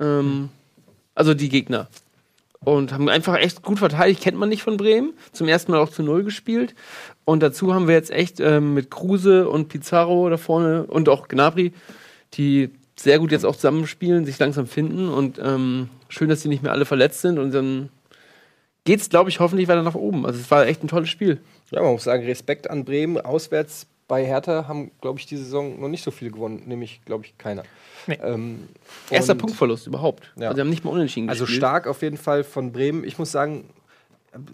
Ähm, also die Gegner. Und haben einfach echt gut verteidigt, kennt man nicht von Bremen. Zum ersten Mal auch zu Null gespielt. Und dazu haben wir jetzt echt ähm, mit Kruse und Pizarro da vorne und auch Gnabry, die sehr gut jetzt auch zusammenspielen, sich langsam finden. Und ähm, schön, dass die nicht mehr alle verletzt sind. Und dann geht's, glaube ich, hoffentlich weiter nach oben. Also es war echt ein tolles Spiel. Ja, man muss sagen, Respekt an Bremen. Auswärts bei Hertha haben, glaube ich, diese Saison noch nicht so viel gewonnen. Nämlich, glaube ich, keiner. Nee. Ähm, Erster Punktverlust überhaupt. Ja. Also sie haben nicht mal unentschieden Also gespielt. stark auf jeden Fall von Bremen. Ich muss sagen,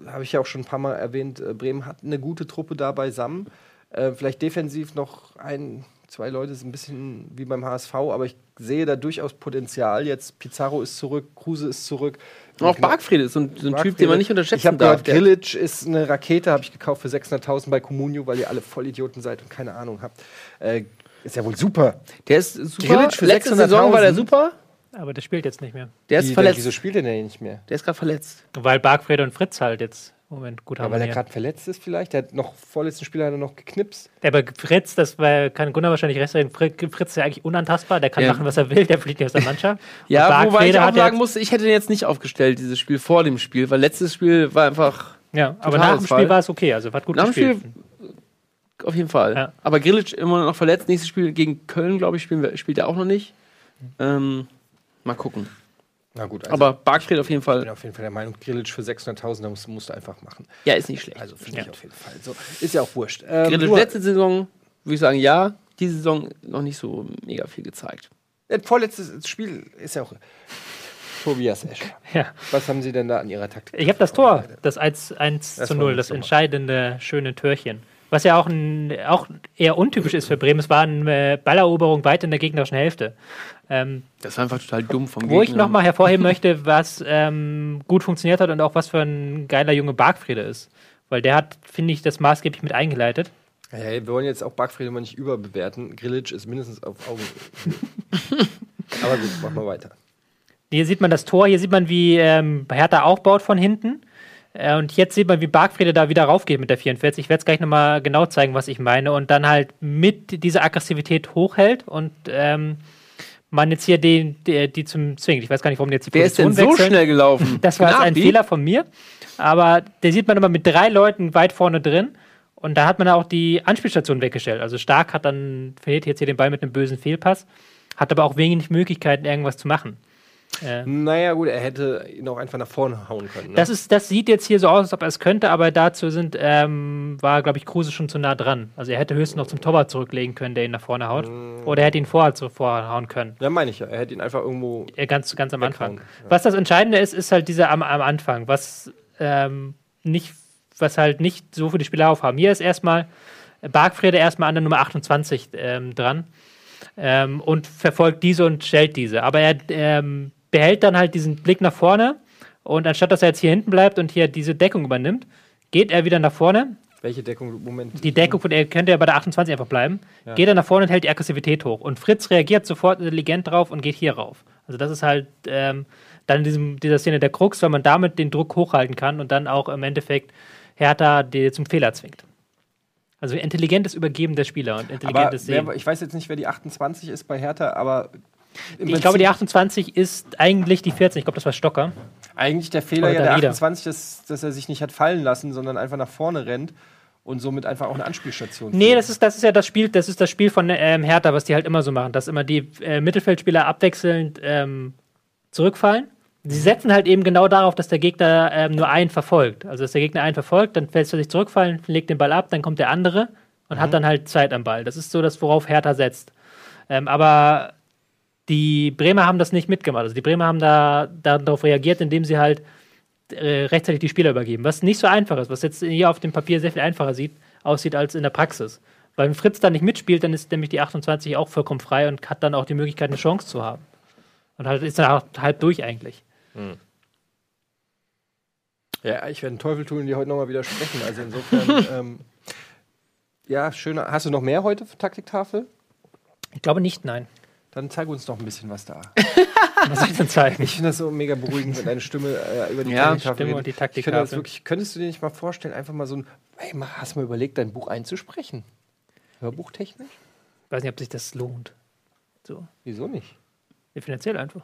habe ich ja auch schon ein paar Mal erwähnt, äh, Bremen hat eine gute Truppe da beisammen. Äh, vielleicht defensiv noch ein, zwei Leute, ist ein bisschen wie beim HSV, aber ich sehe da durchaus Potenzial. Jetzt Pizarro ist zurück, Kruse ist zurück. Und auch Bargfried ist so ein, so ein Typ, den man nicht unterschätzen Ich habe darf. gehört, Der- Grillitsch ist eine Rakete, habe ich gekauft für 600.000 bei Comunio, weil ihr alle Vollidioten seid und keine Ahnung habt. Äh, ist ja wohl super. Der ist super. Grillitsch für Letzte 600.000. Saison war der super. Aber der spielt jetzt nicht mehr. Der ist Wie, verletzt. Wieso spielt er denn nicht mehr? Der ist gerade verletzt. Weil Bargfrede und Fritz halt jetzt Moment gut Ja, weil er gerade verletzt ist vielleicht. Der hat noch vorletzten Spieler hat er noch geknipst. Aber Fritz, das war, kann Gunnar wahrscheinlich recht sein, Fri- Fritz ist ja eigentlich unantastbar, der kann Ja. machen, was er will, der fliegt nicht aus der Mannschaft. Ja, wobei ich auch sagen musste, ich hätte den jetzt nicht aufgestellt, dieses Spiel vor dem Spiel, weil letztes Spiel war einfach Ja, aber nach dem. Spiel war es okay, also hat gut Nach dem gespielt. auf jeden Fall. Ja. Aber Grilic immer noch verletzt. Nächstes Spiel gegen Köln, glaube ich, spielen wir, spielt er auch noch nicht. Ähm, mal gucken. Na gut, also Aber Bargfried auf jeden ich bin Fall, auf jeden Fall der Meinung, Grillitsch für 600.000, das musst, musst du einfach machen. ja, ist nicht schlecht. Also finde ich Ja. auf jeden Fall. So, ist ja auch wurscht. Ähm, Grilic du- letzte Saison, würde ich sagen, ja. Diese Saison noch nicht so mega viel gezeigt. äh, vorletztes Spiel ist ja auch Tobias Escher. Ja. Was haben Sie denn da an Ihrer Taktik? Ich habe das Tor, das 1, 1 Das zu war 0, gut das entscheidende, schöne Türchen. Was ja auch, ein, auch eher untypisch ist für Bremen. Es war eine äh, Balleroberung weit in der gegnerischen Hälfte. Ähm, Das war einfach total dumm vom wo ich Gegner. nochmal hervorheben möchte, was ähm, gut funktioniert hat und auch was für ein geiler Junge Bargfriede ist. Weil der hat, finde ich, das maßgeblich mit eingeleitet. Hey, wir wollen jetzt auch Backfriede mal nicht überbewerten. Grillitsch ist mindestens auf Augen. Aber gut, machen wir weiter. Hier sieht man das Tor, hier sieht man, wie ähm, Hertha aufbaut von hinten. Äh, und jetzt sieht man, wie Bargfriede da wieder raufgeht mit der 44. Ich werde es gleich nochmal genau zeigen, was ich meine. Und dann halt mit dieser Aggressivität hochhält und ähm, man jetzt hier den, die, die zum Zwingen. Ich weiß gar nicht, warum die jetzt die Wer ist denn so wechseln. schnell gelaufen? Das war jetzt ein? Fehler von mir. Aber der sieht man immer mit drei Leuten weit vorne drin. Und da hat man auch die Anspielstation weggestellt. Also Stark hat dann, verliert jetzt hier den Ball mit einem bösen Fehlpass, hat aber auch wenig Möglichkeiten, irgendwas zu machen. Äh, Naja, gut, er hätte ihn auch einfach nach vorne hauen können. Ne? das, ist, das sieht jetzt hier so aus, als ob er es könnte, aber dazu sind, ähm, war, glaube ich, Kruse schon zu nah dran. Also er hätte höchstens noch zum Torwart zurücklegen können, der ihn nach vorne haut. Oder er hätte ihn vorher zuvor hauen können. ja, meine ich ja. Er hätte ihn einfach irgendwo. Ganz, ganz am Anfang. Ja. Was das Entscheidende ist, ist halt dieser am, am Anfang, was ähm, nicht, was halt nicht so viele Spieler aufhaben. Hier ist erstmal Bargfrede erstmal an der Nummer 28 ähm, dran ähm, und verfolgt diese und stellt diese. Aber er ähm, behält dann halt diesen Blick nach vorne und anstatt dass er jetzt hier hinten bleibt und hier diese Deckung übernimmt, geht er wieder nach vorne. Welche Deckung? Moment. Die Deckung von er könnte ja bei der 28 einfach bleiben. Geht er nach vorne und hält die Aggressivität hoch. Und Fritz reagiert sofort intelligent drauf und geht hier rauf. Also das ist halt ähm, dann in diesem, dieser Szene der Krux, weil man damit den Druck hochhalten kann und dann auch im Endeffekt Hertha die zum Fehler zwingt. Also intelligentes Übergeben der Spieler und aber intelligentes Sehen. wer, ich weiß jetzt nicht, wer die 28 ist bei Hertha, aber. Ich glaube, die Prinzip 28 ist eigentlich die 14. Ich glaube, das war Stocker. Eigentlich der Fehler ja der Darida. 28 ist, dass er sich nicht hat fallen lassen, sondern einfach nach vorne rennt und somit einfach auch eine Anspielstation. Nee, das ist, das ist ja das Spiel, das ist das Spiel von ähm, Hertha, was die halt immer so machen, dass immer die äh, Mittelfeldspieler abwechselnd ähm, zurückfallen. Sie setzen halt eben genau darauf, dass der Gegner ähm, nur einen verfolgt. Also dass der Gegner einen verfolgt, dann fällt er sich zurückfallen, legt den Ball ab, dann kommt der andere und hat dann halt Zeit am Ball. Das ist so das, worauf Hertha setzt. Ähm, aber die Bremer haben das nicht mitgemacht. Also die Bremer haben da darauf reagiert, indem sie halt äh, rechtzeitig die Spieler übergeben. Was nicht so einfach ist, was jetzt hier auf dem Papier sehr viel einfacher sieht, aussieht als in der Praxis. Weil wenn Fritz da nicht mitspielt, dann ist nämlich die 28 auch vollkommen frei und hat dann auch die Möglichkeit, eine Chance zu haben. Und halt ist dann auch halb durch eigentlich. Ja, ich werde einen Teufel tun dir heute nochmal widersprechen. Also insofern. ähm, ja, schön. Hast du noch mehr heute für Taktiktafel? Ich glaube nicht, nein. Dann zeig uns noch ein bisschen was da. Was soll ich denn zeigen? Ich finde das so mega beruhigend, wenn deine Stimme äh, über die Ja, Taktiktafel Stimme redet. und die Ich finde das Taktiktafel. wirklich, könntest du dir nicht mal vorstellen, einfach mal so ein, hey, hast du mal überlegt, dein Buch einzusprechen? Hörbuchtechnisch? Ich weiß nicht, ob sich das lohnt. So. Wieso nicht? Ja, finanziell einfach.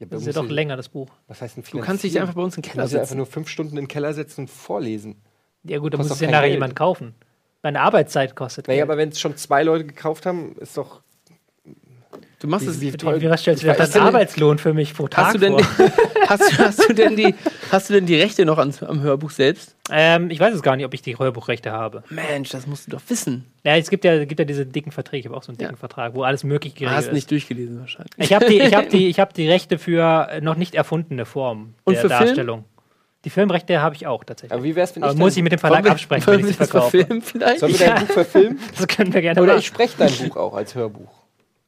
Ja, Das ist ja doch du- länger, das Buch. Was heißt denn Du kannst dich einfach bei uns in den Du Keller kannst ja einfach setzen. nur fünf Stunden in den Keller setzen und vorlesen. Ja, gut, da muss es doch ja nachher Geld. jemand kaufen. Meine Arbeitszeit kostet. Naja, Geld. aber wenn es schon zwei Leute gekauft haben, ist doch. Du machst Wie- es. wie- Wie, toll. wie, was stellst du dir das Arbeitslohn für mich pro Tag Hast du, denn vor? die, hast, du- hast, du denn die, hast du denn die Rechte noch ans, am Hörbuch selbst? Ähm, ich weiß es gar nicht, ob ich die Hörbuchrechte habe. Mensch, das musst du doch wissen. Ja, es gibt ja, gibt ja diese dicken Verträge. Ich habe auch so einen dicken Ja. Vertrag, wo alles möglich Du geregelt hast ist. nicht durchgelesen wahrscheinlich. Ich habe die, ich hab die, ich hab die Rechte für äh, noch nicht erfundene Formen Und der für Film? Darstellung. Die Filmrechte habe ich auch tatsächlich. Aber wie wär's, wenn ich muss ich mit dem Verlag wir- absprechen, wenn ich sie das verkaufe. verfilmen vielleicht? Sollen wir dein Buch verfilmen? Das können wir gerne Oder machen. ich spreche dein Buch auch als Hörbuch.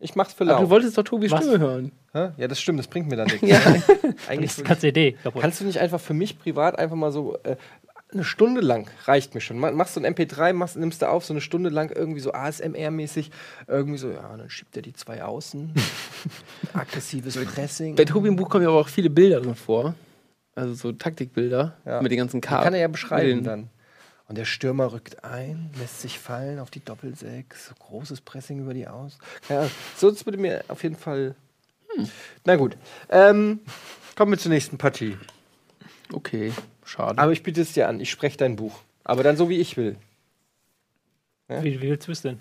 Ich mach's für Aber laut. du wolltest doch Tobis Was? Stimme hören. Hä? Ja, das stimmt, das bringt mir dann nichts. Ja. Eigentlich ist ganz Idee. kaputt. Kannst du nicht einfach für mich privat einfach mal so äh, eine Stunde lang reicht mir schon. Ma- Machst du ein MP3, machst, nimmst du auf, so eine Stunde lang irgendwie so ASMR-mäßig, irgendwie so, ja, dann schiebt er die zwei außen. Aggressives Pressing. Bei Tobi im Buch kommen ja aber auch viele Bilder drin vor. Also so Taktikbilder Ja. mit den ganzen Die Karten. kann er ja beschreiben dann. Und der Stürmer rückt ein, lässt sich fallen auf die Doppelsechs, so großes Pressing über die Aus. Ja, so das würde mir auf jeden Fall. Na gut. Ähm, kommen wir zur nächsten Partie. Okay, schade. Aber ich biete es dir an, ich spreche dein Buch. Aber dann so, wie ich will. Wie, wie willst du es denn?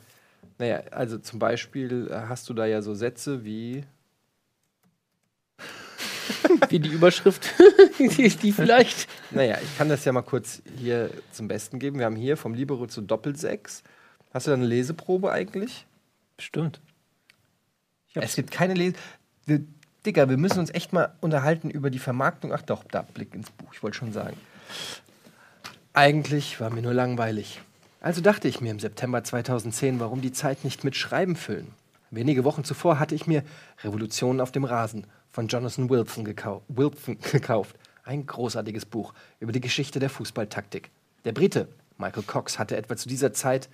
Naja, also zum Beispiel äh, hast du da ja so Sätze wie. Wie die Überschrift, die, die vielleicht. Naja, ich kann das ja mal kurz hier zum Besten geben. Wir haben hier vom Libero zu Doppelsechs. Hast du da eine Leseprobe eigentlich? Bestimmt. Es gibt keine Lese. Wir, Digga, wir müssen uns echt mal unterhalten über die Vermarktung. Ach doch, da, Blick ins Buch, ich wollte schon sagen. Eigentlich war mir nur langweilig. Also dachte ich mir im September 2010, warum die Zeit nicht mit Schreiben füllen. Wenige Wochen zuvor hatte ich mir Revolutionen auf dem Rasen von Jonathan Wilson, gekau Wilson gekauft. Ein großartiges Buch über die Geschichte der Fußballtaktik. Der Brite Michael Cox hatte etwa zu dieser Zeit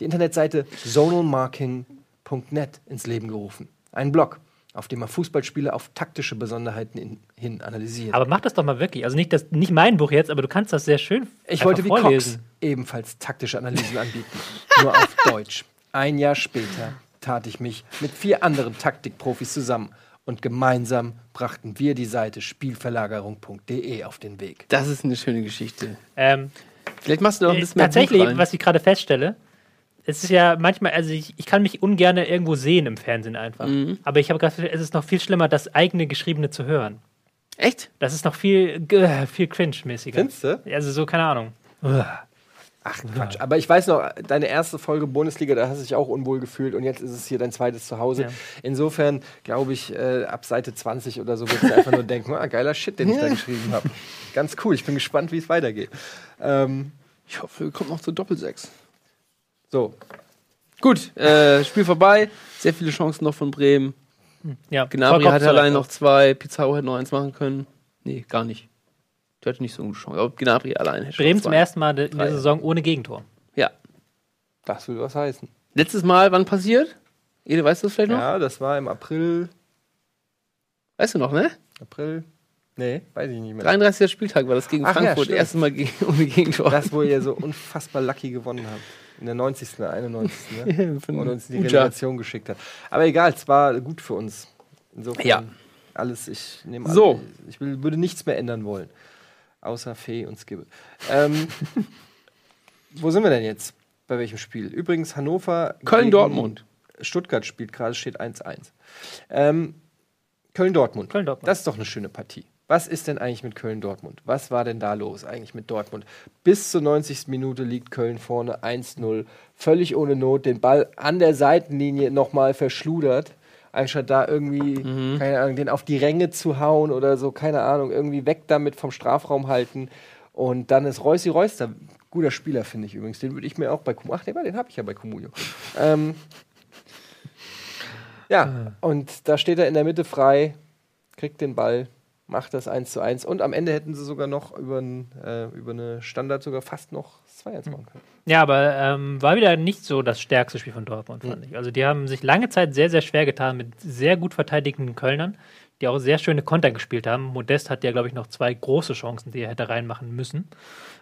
die Internetseite zonalmarking.net ins Leben gerufen. Ein Blog, auf dem er Fußballspiele auf taktische Besonderheiten in, hin analysiert. Aber mach das doch mal wirklich. Also nicht, das, nicht mein Buch jetzt, aber du kannst das sehr schön Ich wollte wie Cox vorlesen. ebenfalls taktische Analysen anbieten, nur auf Deutsch. Ein Jahr später tat ich mich mit vier anderen Taktikprofis zusammen und gemeinsam brachten wir die Seite spielverlagerung.de auf den Weg. Das ist eine schöne Geschichte. Ähm, Vielleicht machst du noch ein äh, bisschen mehr tatsächlich, Buch rein. was ich gerade feststelle, es ist ja manchmal, also ich, ich kann mich ungern irgendwo sehen im Fernsehen einfach. Mhm. Aber ich habe gerade, festgestellt, es ist noch viel schlimmer, das eigene Geschriebene zu hören. Echt? Das ist noch viel, äh, viel cringe-mäßiger. Findest du? Also so, keine Ahnung. Ach Quatsch. Aber ich weiß noch, deine erste Folge Bundesliga, da hast du dich auch unwohl gefühlt und jetzt ist es hier dein zweites Zuhause. Ja. Insofern glaube ich, äh, ab Seite 20 oder so wirst du einfach nur denken, ah, geiler Shit, den ich da geschrieben habe. Ganz cool, ich bin gespannt, wie es weitergeht. Ähm, Ich hoffe, wir kommen noch zu Doppelsechs. so, Gut, äh, Spiel vorbei. Sehr viele Chancen noch von Bremen. Ja, Gnabry Recht. allein noch zwei. Pizarro hätte noch eins machen können. Nee, gar nicht. Der hatte nicht so eine gute Chance. Aber Gnabry allein hätte schon Bremen zum ersten Mal in der Saison ohne Gegentor. Ja. das will was heißen. Letztes Mal, wann passiert? Ede, weißt du das vielleicht noch? Ja, das war im April. Weißt du noch, ne? April? Nee, weiß ich nicht mehr. 33. Spieltag war das gegen Ach ja, Frankfurt. stimmt. Erstes Mal ohne Gegentor. Das, wo ihr so unfassbar lucky gewonnen habt. In der 90., 91. Ne? Und uns die Uja. Relegation geschickt hat. Aber egal, es war gut für uns. Insofern Ja. alles, ich nehme So. alles- Ich will, würde nichts mehr ändern wollen. Außer Fee und Skibbe. Ähm, wo sind wir denn jetzt? Bei welchem Spiel? Übrigens, Hannover. Köln-Dortmund. Stuttgart spielt gerade, steht 1-1. Ähm, Köln-Dortmund. Köln-Dortmund. Das ist doch eine schöne Partie. Was ist denn eigentlich mit Köln-Dortmund? Was war denn da los eigentlich mit Dortmund? Bis zur 90. Minute liegt Köln vorne 1-0. Völlig ohne Not. Den Ball an der Seitenlinie nochmal verschludert. Anstatt da irgendwie, keine Ahnung, den auf die Ränge zu hauen oder so, keine Ahnung, irgendwie weg damit vom Strafraum halten. Und dann ist Reussi Reus da. Guter Spieler, finde ich übrigens. Den würde ich mir auch bei Comunio. Ach, nee, den habe ich ja bei Comunio. ähm, ja, und da steht er in der Mitte frei, kriegt den Ball, macht das 1 zu 1 und am Ende hätten sie sogar noch über, ein, äh, über eine Standard sogar fast noch 2-1 machen können. Ja, aber ähm, war wieder nicht so das stärkste Spiel von Dortmund, fand ich. Also die haben sich lange Zeit sehr, sehr schwer getan mit sehr gut verteidigenden Kölnern, die auch sehr schöne Konter gespielt haben. Modest hat ja, glaube ich, noch zwei große Chancen, die er hätte reinmachen müssen.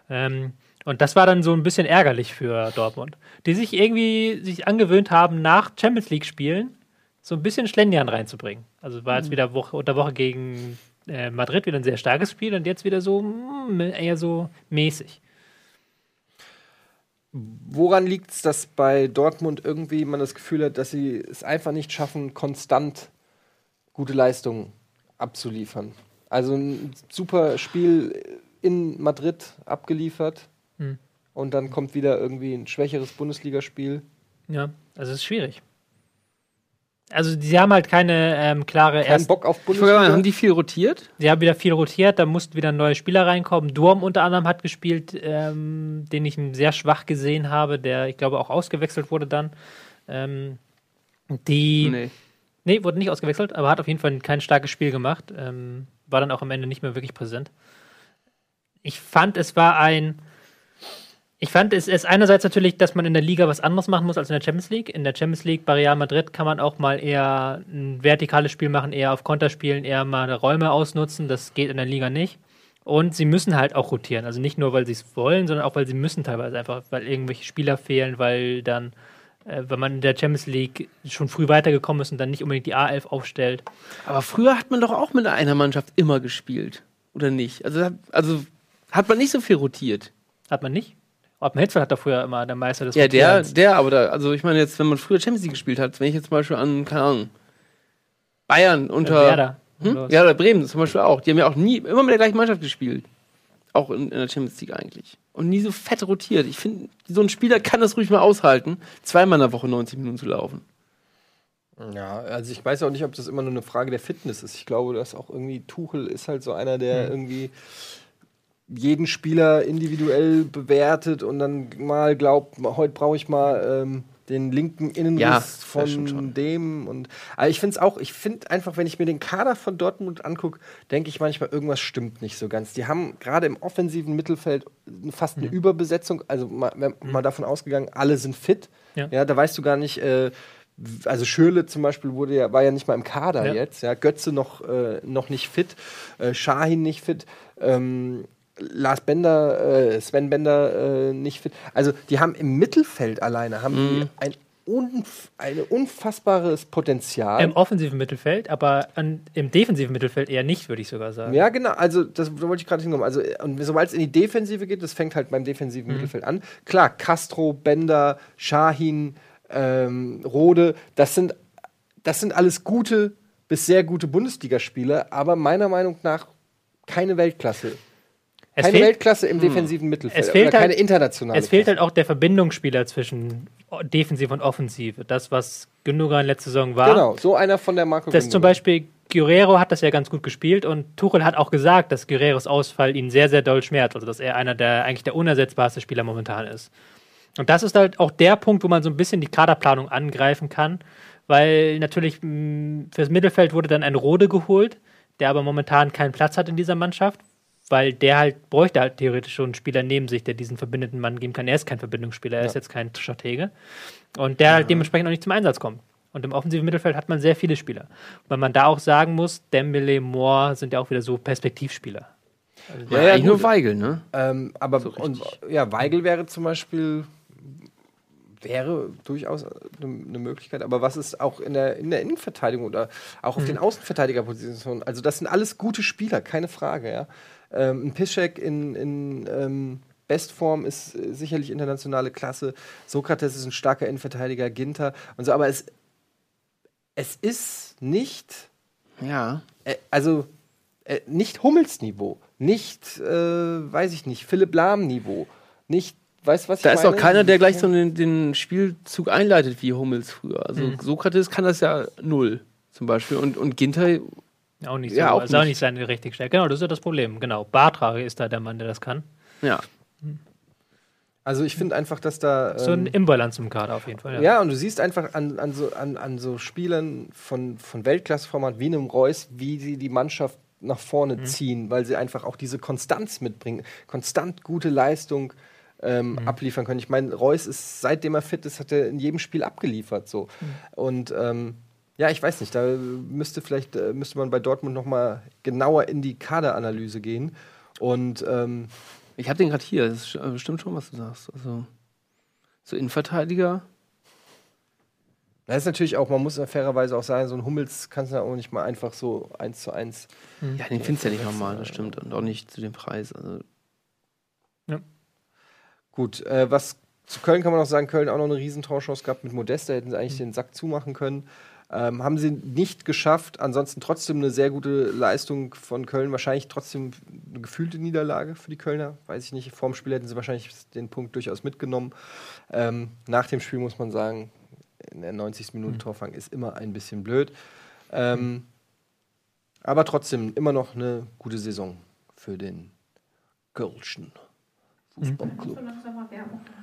Ähm, und das war dann so ein bisschen ärgerlich für Dortmund, die sich irgendwie sich angewöhnt haben, nach Champions League-Spielen so ein bisschen Schlendrian reinzubringen. Also war jetzt wieder Woche unter Woche gegen äh, Madrid wieder ein sehr starkes Spiel und jetzt wieder so mm, eher so mäßig. Woran liegt es, dass bei Dortmund irgendwie man das Gefühl hat, dass sie es einfach nicht schaffen, konstant gute Leistungen abzuliefern? Also ein super Spiel in Madrid abgeliefert Hm. und dann kommt wieder irgendwie ein schwächeres Bundesligaspiel. Ja, also es ist schwierig. Also sie haben halt keine ähm, klare Kein erst, Bock auf Bundesliga. haben die viel rotiert? Sie haben wieder viel rotiert, da mussten wieder neue Spieler reinkommen. Durm unter anderem hat gespielt, ähm, den ich sehr schwach gesehen habe, der ich glaube auch ausgewechselt wurde dann. Ähm, die, Nee. Nee, wurde nicht ausgewechselt, aber hat auf jeden Fall kein starkes Spiel gemacht. Ähm, war dann auch am Ende nicht mehr wirklich präsent. Ich fand, es war ein. Ich fand, es ist einerseits natürlich, dass man in der Liga was anderes machen muss als in der Champions League. In der Champions League bei Real Madrid kann man auch mal eher ein vertikales Spiel machen, eher auf Konter spielen, eher mal Räume ausnutzen. Das geht in der Liga nicht. Und sie müssen halt auch rotieren. Also nicht nur, weil sie es wollen, sondern auch, weil sie müssen teilweise einfach, weil irgendwelche Spieler fehlen, weil dann, äh, wenn man in der Champions League schon früh weitergekommen ist und dann nicht unbedingt die A11 aufstellt. Aber früher hat man doch auch mit einer Mannschaft immer gespielt. Oder nicht? Also, also hat man nicht so viel rotiert. Hat man nicht? Ottmar Hitzfeld hat da früher immer der Meister des Ja, der, der, aber da, also ich meine jetzt, wenn man früher Champions League gespielt hat, wenn ich jetzt zum Beispiel an, keine Ahnung, Bayern unter. Werder. Hm? Ja, oder Bremen zum Beispiel auch. Die haben ja auch nie, immer mit der gleichen Mannschaft gespielt. Auch in, in der Champions League eigentlich. Und nie so fett rotiert. Ich finde, so ein Spieler kann das ruhig mal aushalten, zweimal in der Woche 90 Minuten zu laufen. Ja, also ich weiß auch nicht, ob das immer nur eine Frage der Fitness ist. Ich glaube, dass auch irgendwie Tuchel ist halt so einer, der irgendwie jeden Spieler individuell bewertet und dann mal glaubt, heute brauche ich mal ähm, den linken Innenriss Ja, von dem und aber ich finde es auch, ich finde einfach, wenn ich mir den Kader von Dortmund angucke, denke ich manchmal, irgendwas stimmt nicht so ganz. Die haben gerade im offensiven Mittelfeld fast eine Überbesetzung, also mal, wenn, mal davon ausgegangen, alle sind fit. Ja. ja da weißt du gar nicht, äh, also Schürle zum Beispiel wurde ja, war ja nicht mal im Kader Ja. jetzt, ja, Götze noch, äh, noch nicht fit, äh, Shahin nicht fit, ähm, Lars Bender, äh, Sven Bender äh, nicht fit. Also die haben im Mittelfeld alleine haben Mhm. die ein, unf ein unfassbares Potenzial. Im offensiven Mittelfeld, aber an, im defensiven Mittelfeld eher nicht, würde ich sogar sagen. Ja, genau. Also, das da wollte ich gerade hinkommen. Also, und sobald es in die Defensive geht, das fängt halt beim defensiven Mittelfeld an. Klar, Castro, Bender, Shahin, ähm, Rode, das sind, das sind alles gute bis sehr gute Bundesligaspieler, aber meiner Meinung nach keine Weltklasse. Es keine fehlt, Weltklasse im defensiven Mittelfeld. Es fehlt oder keine halt- internationale. es fehlt Klasse. halt auch der Verbindungsspieler zwischen Defensive und Offensive. Das, was Gündogan letzte Saison war. Genau, so einer von der Marco Das zum. Beispiel Guerrero hat das ja ganz gut gespielt und Tuchel hat auch gesagt, dass Guerreros Ausfall ihn sehr, sehr doll schmerzt. Also, dass er einer der eigentlich der unersetzbarste Spieler momentan ist. Und das ist halt auch der Punkt, wo man so ein bisschen die Kaderplanung angreifen kann, weil natürlich mh, fürs Mittelfeld wurde dann ein Rode geholt, der aber momentan keinen Platz hat in dieser Mannschaft, weil der halt bräuchte halt theoretisch schon einen Spieler neben sich, der diesen verbindenden Mann geben kann. Er ist kein Verbindungsspieler, er ist jetzt kein Stratege. Und der halt dementsprechend auch nicht zum Einsatz kommt. Und im offensiven Mittelfeld hat man sehr viele Spieler. Weil man da auch sagen muss, Dembele, Moore sind ja auch wieder so Perspektivspieler. Ja, ja, eigentlich nur. Weigel, ne? Ähm, aber So und, ja, Weigel wäre zum Beispiel wäre durchaus eine ne Möglichkeit. Aber was ist auch in der, in der Innenverteidigung oder auch auf Mhm. den Außenverteidigerpositionen? Also das sind alles gute Spieler, keine Frage. Ja, ähm, ein Piszek in, in ähm, Bestform ist äh, sicherlich internationale Klasse. Sokrates ist ein starker Innenverteidiger, Ginter und so. Aber es es ist nicht Ja. äh, also äh, nicht Hummels-Niveau, nicht, äh, weiß ich nicht, Philipp Lahm-Niveau, nicht, weißt du, was ich Da ist meine? auch keiner, der gleich so den, den Spielzug einleitet wie Hummels früher. Also Sokrates kann das ja null zum Beispiel. Und, und Ginter, Auch nicht so. Ja, auch ist auch nicht. nicht seine richtige Stärke. Genau, das ist ja das Problem. Genau. Bartra ist da der Mann, der das kann. ja. Also ich finde einfach, dass da. So ein Ähm, Imbalance im Kader auf jeden Fall. ja, und du siehst einfach an, an, so, an, an so Spielern von, von Weltklasseformat wie einem Reus, wie sie die Mannschaft nach vorne ziehen, weil sie einfach auch diese Konstanz mitbringen, konstant gute Leistung ähm, abliefern können. Ich meine, Reus ist, seitdem er fit ist, hat er in jedem Spiel abgeliefert. So. Und ähm, ja, ich weiß nicht, da müsste vielleicht äh, müsste man bei Dortmund noch mal genauer in die Kaderanalyse gehen. Und ähm, Ich habe den gerade hier. Das äh, stimmt schon, was du sagst. Also, so Innenverteidiger. das ist natürlich auch, man muss ja fairerweise auch sagen, so ein Hummels kannst du ja auch nicht mal einfach so eins zu eins. Ja, den findest du ja nicht normal, das stimmt. Und auch nicht zu dem Preis. Also, Gut, äh, was zu Köln kann man auch sagen, Köln auch noch eine riesen Torchance gehabt mit Modest, da hätten sie eigentlich den Sack zumachen können. Ähm, haben sie nicht geschafft, ansonsten trotzdem eine sehr gute Leistung von Köln, wahrscheinlich trotzdem eine gefühlte Niederlage für die Kölner, weiß ich nicht. Vorm Spiel hätten sie wahrscheinlich den Punkt durchaus mitgenommen. Ähm, nach dem Spiel muss man sagen, in der 90. Minute Torfang ist immer ein bisschen blöd. Ähm, aber trotzdem immer noch eine gute Saison für den Kölschen Fußballclub.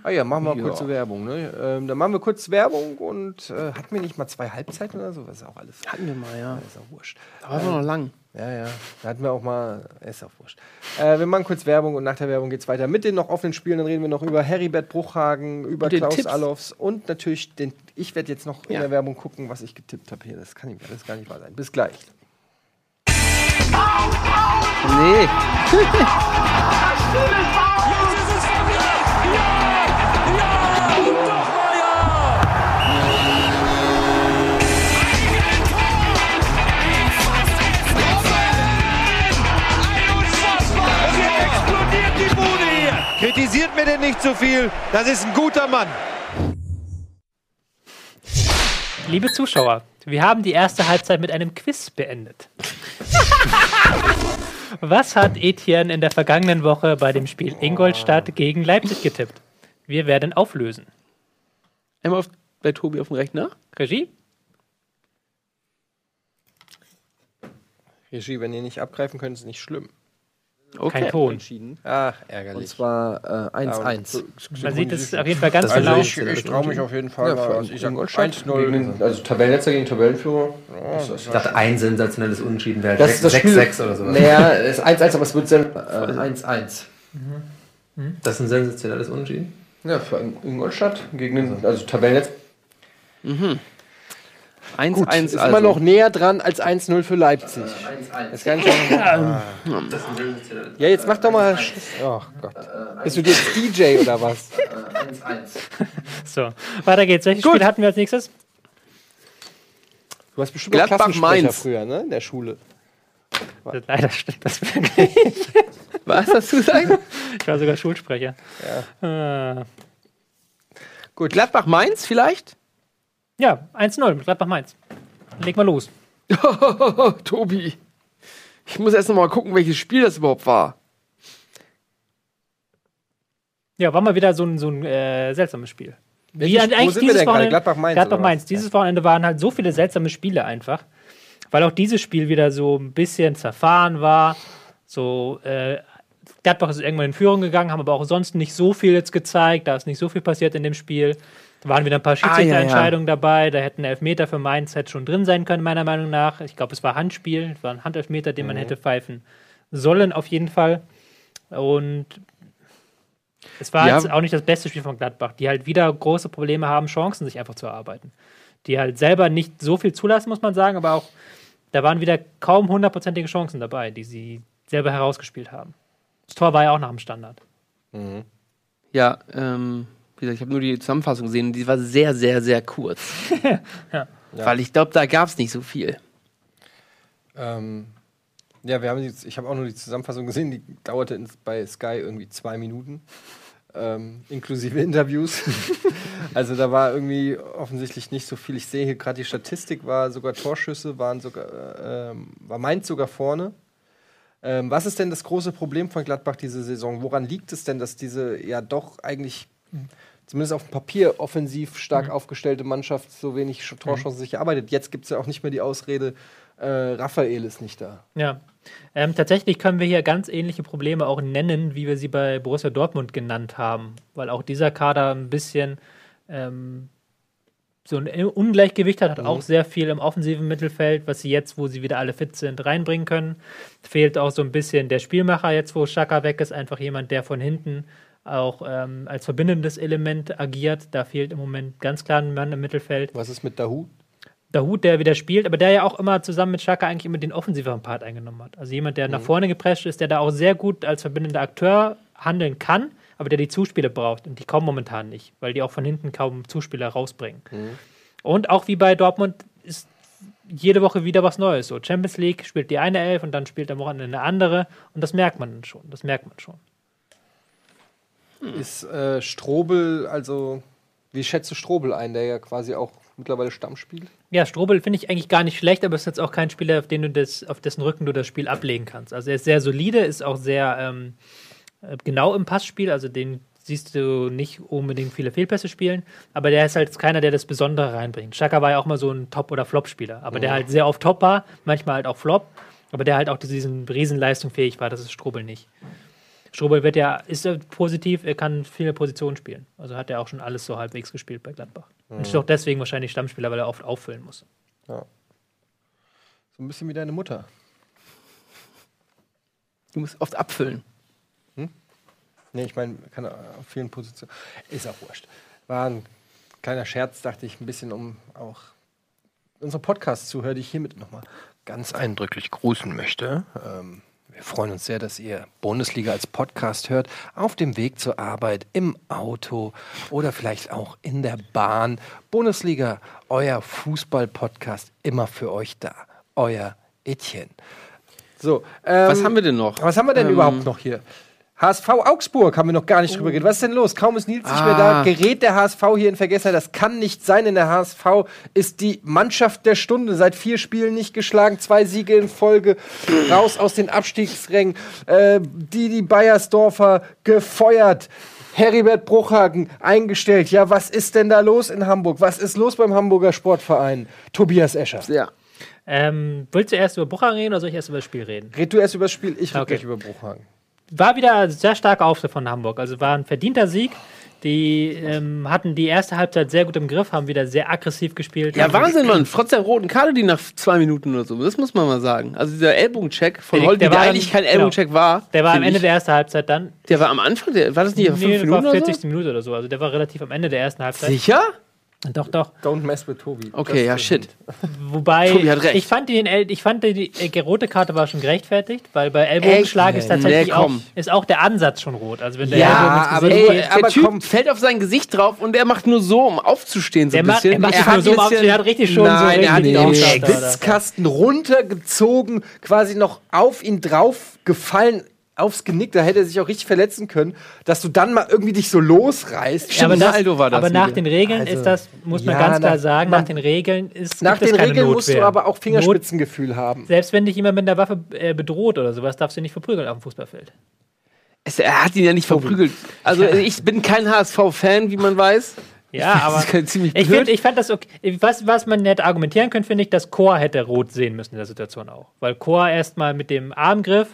Ah ja, machen wir Ja. kurze Werbung. Ne? Ähm, dann machen wir kurz Werbung und äh, hatten wir nicht mal zwei Halbzeiten oder so? Das ist auch alles. Hatten wir mal, ja. Das ist auch wurscht. Da waren wir noch lang. Ja, ja. Da hatten wir auch mal. Ist auch wurscht. Äh, wir machen kurz Werbung und nach der Werbung geht's weiter mit den noch offenen Spielen. Dann reden wir noch über Heribert Bruchhagen, über Klaus Tipps. Allofs und natürlich den. Ich werde jetzt noch in Ja. der Werbung gucken, was ich getippt habe hier. Das kann nicht, alles gar nicht wahr sein. Bis gleich. Nee. Kritisiert mir denn nicht zu viel. Das ist ein guter Mann. Liebe Zuschauer, wir haben die erste Halbzeit mit einem Quiz beendet. Was hat Etienne in der vergangenen Woche bei dem Spiel Ingolstadt gegen Leipzig getippt? Wir werden auflösen. Einmal auf, bei Tobi auf dem Rechner. Regie? Regie, wenn ihr nicht abgreifen könnt, ist nicht schlimm. Okay. Kein Ton. Entschieden. Ach, Und ärgerlich. zwar äh, 1-1. Man sieht es auf jeden Fall ganz ist genau. nicht- ich ich traue mich auf jeden Fall. Ja, für Also ich sag Ingolstadt 1-0. gegen- Also Tabellenletzter gegen Tabellenführer. Ich dachte, ein sensationelles Unentschieden wäre Das ist das Spiel. 6-6 oder sowas. Naja, es ist 1-1, aber es wird dann äh, 1-1. Das ist ein sensationelles Unentschieden. Ja, für Ingolstadt gegen den, also Tabellenletzter. 1-1 Gut, ist also. immer noch näher dran als 1-0 für Leipzig. 1-1. Ist gar nicht ah. Ja, jetzt mach doch mal. Oh Gott. Bist du jetzt DJ oder was? 1-1. So, weiter geht's. Welches Spiel hatten wir als nächstes? Du hast bestimmt Gladbach Klassensprecher Mainz. früher, ne? In der Schule. Leider stimmt das wirklich. Was hast du gesagt? Ich war sogar Schulsprecher. Ja, äh, Gut. Gladbach-Mainz vielleicht? Ja 1-0 mit Gladbach Mainz. Leg mal los. Tobi. Ich muss erst noch mal gucken, welches Spiel das überhaupt war. Ja, war mal wieder so ein, so ein äh, seltsames Spiel. Welches- wo sind wir denn gerade? Gladbach-Mainz, Gladbach Mainz. Dieses Wochenende waren halt so viele seltsame Spiele einfach. Weil auch dieses Spiel wieder so ein bisschen zerfahren war. So, äh, Gladbach ist irgendwann in Führung gegangen, haben aber auch sonst nicht so viel jetzt gezeigt. Da ist nicht so viel passiert in dem Spiel. Da waren wieder ein paar Ah, ja, ja. Schiedsrichterentscheidungen dabei. Da hätten Elfmeter für Mainz hätte schon drin sein können, meiner Meinung nach. Ich glaube, es war Handspiel. Es war ein Handelfmeter, den man hätte pfeifen sollen, auf jeden Fall. Und es war Ja. jetzt auch nicht das beste Spiel von Gladbach, die halt wieder große Probleme haben, Chancen sich einfach zu erarbeiten. Die halt selber nicht so viel zulassen, muss man sagen, aber auch da waren wieder kaum hundertprozentige Chancen dabei, die sie selber herausgespielt haben. Das Tor war ja auch nach dem Standard. Ja, ähm, gesagt, ich habe nur die Zusammenfassung gesehen und die war sehr, sehr, sehr kurz. Weil ich glaube, da gab es nicht so viel. Ähm, ja, wir haben die, ich habe auch nur die Zusammenfassung gesehen, die dauerte ins, bei Sky irgendwie zwei Minuten. Ähm, inklusive Interviews. also da war irgendwie offensichtlich nicht so viel. Ich sehe hier gerade die Statistik, war sogar Torschüsse, waren sogar, äh, ähm, war Mainz sogar vorne. Ähm, was ist denn das große Problem von Gladbach diese Saison? Woran liegt es denn, dass diese ja doch eigentlich zumindest auf dem Papier offensiv stark aufgestellte Mannschaft so wenig Sch- Torchancen sich erarbeitet? Jetzt gibt es ja auch nicht mehr die Ausrede, äh, Raphael ist nicht da. Ja. Ähm, tatsächlich können wir hier ganz ähnliche Probleme auch nennen, wie wir sie bei Borussia Dortmund genannt haben, weil auch dieser Kader ein bisschen ähm, so ein Ungleichgewicht hat, hat auch sehr viel im offensiven Mittelfeld, was sie jetzt, wo sie wieder alle fit sind, reinbringen können. Fehlt auch so ein bisschen der Spielmacher, jetzt wo Schaka weg ist, einfach jemand, der von hinten auch ähm, als verbindendes Element agiert. Da fehlt im Moment ganz klar ein Mann im Mittelfeld. Was ist mit Dahu? Dahut, der wieder spielt, aber der ja auch immer zusammen mit Schaka eigentlich immer den offensiveren Part eingenommen hat. Also jemand, der nach vorne gepresst ist, der da auch sehr gut als verbindender Akteur handeln kann, aber der die Zuspieler braucht. Und die kommen momentan nicht, weil die auch von hinten kaum Zuspieler rausbringen. Und auch wie bei Dortmund ist jede Woche wieder was Neues. So, Champions League spielt die eine Elf und dann spielt am Wochenende eine andere. Und das merkt man schon. Das merkt man schon. Ist äh, Strobel, also wie schätzt du Strobel ein, der ja quasi auch mittlerweile Stamm spielt? Ja, Strobel finde ich eigentlich gar nicht schlecht, aber ist jetzt auch kein Spieler, auf, den du das, auf dessen Rücken du das Spiel ablegen kannst. Also er ist sehr solide, ist auch sehr ähm, äh, genau im Passspiel, also den siehst du nicht unbedingt viele Fehlpässe spielen, aber der ist halt keiner, der das Besondere reinbringt. Schaka war ja auch mal so ein Top- oder Flop-Spieler, aber der halt sehr oft Top war, manchmal halt auch Flop, aber der halt auch zu diesen Riesenleistung fähig war, das ist Strobel nicht. Strobel wird ja, ist er positiv, er kann viele Positionen spielen. Also hat er auch schon alles so halbwegs gespielt bei Gladbach. Und ist doch deswegen wahrscheinlich Stammspieler, weil er oft auffüllen muss. So ein bisschen wie deine Mutter. Du musst oft abfüllen. Nee, ich meine, kann auf vielen Positionen. Ist auch wurscht. War ein kleiner Scherz, dachte ich, ein bisschen, um auch unsere Podcast-Zuhörer, die ich hiermit nochmal ganz eindrücklich grüßen möchte. Ähm, wir freuen uns sehr, dass ihr Bundesliga als Podcast hört, auf dem Weg zur Arbeit, im Auto oder vielleicht auch in der Bahn. Bundesliga, euer Fußball-Podcast, immer für euch da. Euer Etienne. So, ähm, Was haben wir denn noch? was haben wir denn Ähm, überhaupt noch hier? HSV Augsburg haben wir noch gar nicht drüber geredet. Was ist denn los? Kaum ist Nils nicht mehr da, Ah. gerät der HSV hier in Vergessenheit. Das kann nicht sein, denn der HSV ist die Mannschaft der Stunde. Seit vier Spielen nicht geschlagen, zwei Siege in Folge, raus aus den Abstiegsrängen. Äh, die, die Bayersdorfer gefeuert. Heribert Bruchhagen eingestellt. Ja, was ist denn da los in Hamburg? Was ist los beim Hamburger Sportverein? Tobias Escher. Ja. Ähm, willst du erst über Bucher reden oder soll ich erst über das Spiel reden? Red du erst über das Spiel, ich rede Okay. gleich über Bruchhagen. War wieder sehr starker Auftritt von Hamburg. Also war ein verdienter Sieg. Die ähm, hatten die erste Halbzeit sehr gut im Griff, haben wieder sehr aggressiv gespielt. Ja, Haben- Wahnsinn, Mann. Trotz der roten Karte, die nach zwei Minuten oder so, das muss man mal sagen. Also dieser Ellbogencheck von Der- Holby, der der, eigentlich kein genau. Ellbogencheck war. Der war am Ende ich. der ersten Halbzeit dann. Der war am Anfang, der, war das nicht auf fünf Nee, das Minuten war 40. oder so? Minute oder so. Also der war relativ am Ende der ersten Halbzeit. Sicher? Doch, doch. Don't mess with Tobi. Okay, ja, shit. Wobei, Tobi hat recht. ich fand, den, ich fand die, die rote Karte war schon gerechtfertigt, weil bei Ellbogenschlag ist tatsächlich Nee, auch, ist auch der Ansatz schon rot. Also wenn der Ja, aber ey, geht, Der aber Typ komm. fällt auf sein Gesicht drauf und er macht nur so, um aufzustehen so der ein macht, bisschen. er macht Er hat nur so ein auf, bisschen- der hat richtig schon Nein, so er hat richtig den? Schwitzkasten runtergezogen, quasi noch auf ihn drauf gefallen, aufs Genick, da hätte er sich auch richtig verletzen können, dass du dann mal irgendwie dich so losreißt. Ja, aber, das, war das aber nach den Regeln Also, ist das, muss man ja, ganz klar sagen, man- nach den Regeln ist Nach den Regeln musst du Notwehr. aber auch Not, Fingerspitzengefühl haben. selbst wenn dich jemand mit der Waffe äh, bedroht oder sowas, darfst du nicht verprügeln auf dem Fußballfeld. Es- Er hat ihn ja nicht verprügelt. Also ich bin kein HSV-Fan, wie man weiß. Ja, aber Das ist ziemlich ich, find, ich fand das okay. Was, was man nicht argumentieren könnte, finde ich, dass Chor hätte rot sehen müssen in der Situation auch. Weil Chor erstmal mit dem Armgriff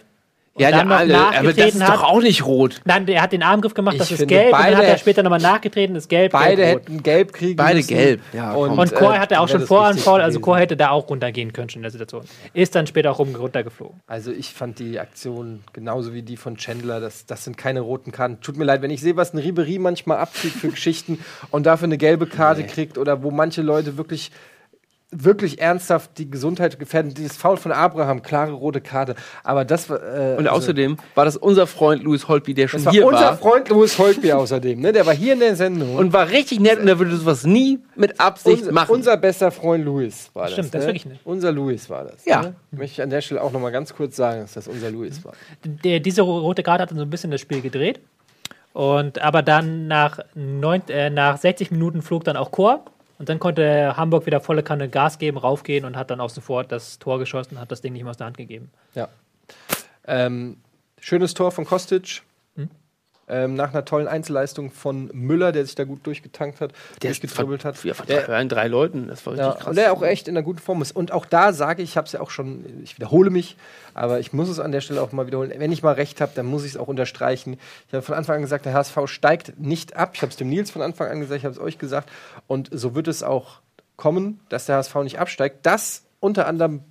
Ja, dann der, noch alle, aber das nachgetreten ist hat. doch auch nicht rot. Nein, der hat den Armgriff gemacht, Ich das ist gelb, und dann hat beide- er später nochmal nachgetreten, ist gelb. Beide gelb, rot. hätten gelb kriegen Beide müssen. gelb, ja, komm. Und Chor äh, hatte auch schon das faul, also. Chor hätte da auch runtergehen können schon in der Situation. Ist dann später auch rum, runtergeflogen. Also ich fand die Aktion genauso wie die von Chandler, das, das sind keine roten Karten. Tut mir leid, wenn ich sehe, was ein Ribery manchmal abzieht für Geschichten und dafür eine gelbe Karte kriegt oder wo manche Leute wirklich wirklich ernsthaft die Gesundheit gefährden. Dieses Foul von Abraham, klare rote Karte. Aber das war. Äh, Und also, außerdem war das unser Freund Louis Holtby, der schon das war hier unser war. Freund Louis Holtby außerdem. Ne? Der war hier in der Sendung. Und war richtig nett und er würde sowas nie mit Absicht unser, machen. unser bester Freund Louis war das. Stimmt, das ist ne? wirklich nett. Unser Louis war das. Ja. Ne? Möchte ich an der Stelle auch noch mal ganz kurz sagen, dass das unser Louis war. Der, diese rote Karte hat dann so ein bisschen das Spiel gedreht. Und aber dann nach, neun, äh, nach 60 Minuten flog dann auch Chor. Und dann konnte Hamburg wieder volle Kanne Gas geben, raufgehen und hat dann auch sofort das Tor geschossen, hat das Ding nicht mehr aus der Hand gegeben. Ja. Ähm, schönes Tor von Kostic. Hm? Ähm, nach einer tollen Einzelleistung von Müller, der sich da gut durchgetankt hat, der durchgetribbelt hat. Ja, von Der- drei, drei Leuten, das war richtig Ja, krass. und der auch echt in einer guten Form ist. Und auch da sage ich, ich habe es ja auch schon, ich wiederhole mich, aber ich muss es an der Stelle auch mal wiederholen. Wenn ich mal recht habe, dann muss ich es auch unterstreichen. Ich habe von Anfang an gesagt, der HSV steigt nicht ab. Ich habe es dem Nils von Anfang an gesagt, ich habe es euch gesagt. Und so wird es auch kommen, dass der HSV nicht absteigt. Das unter anderem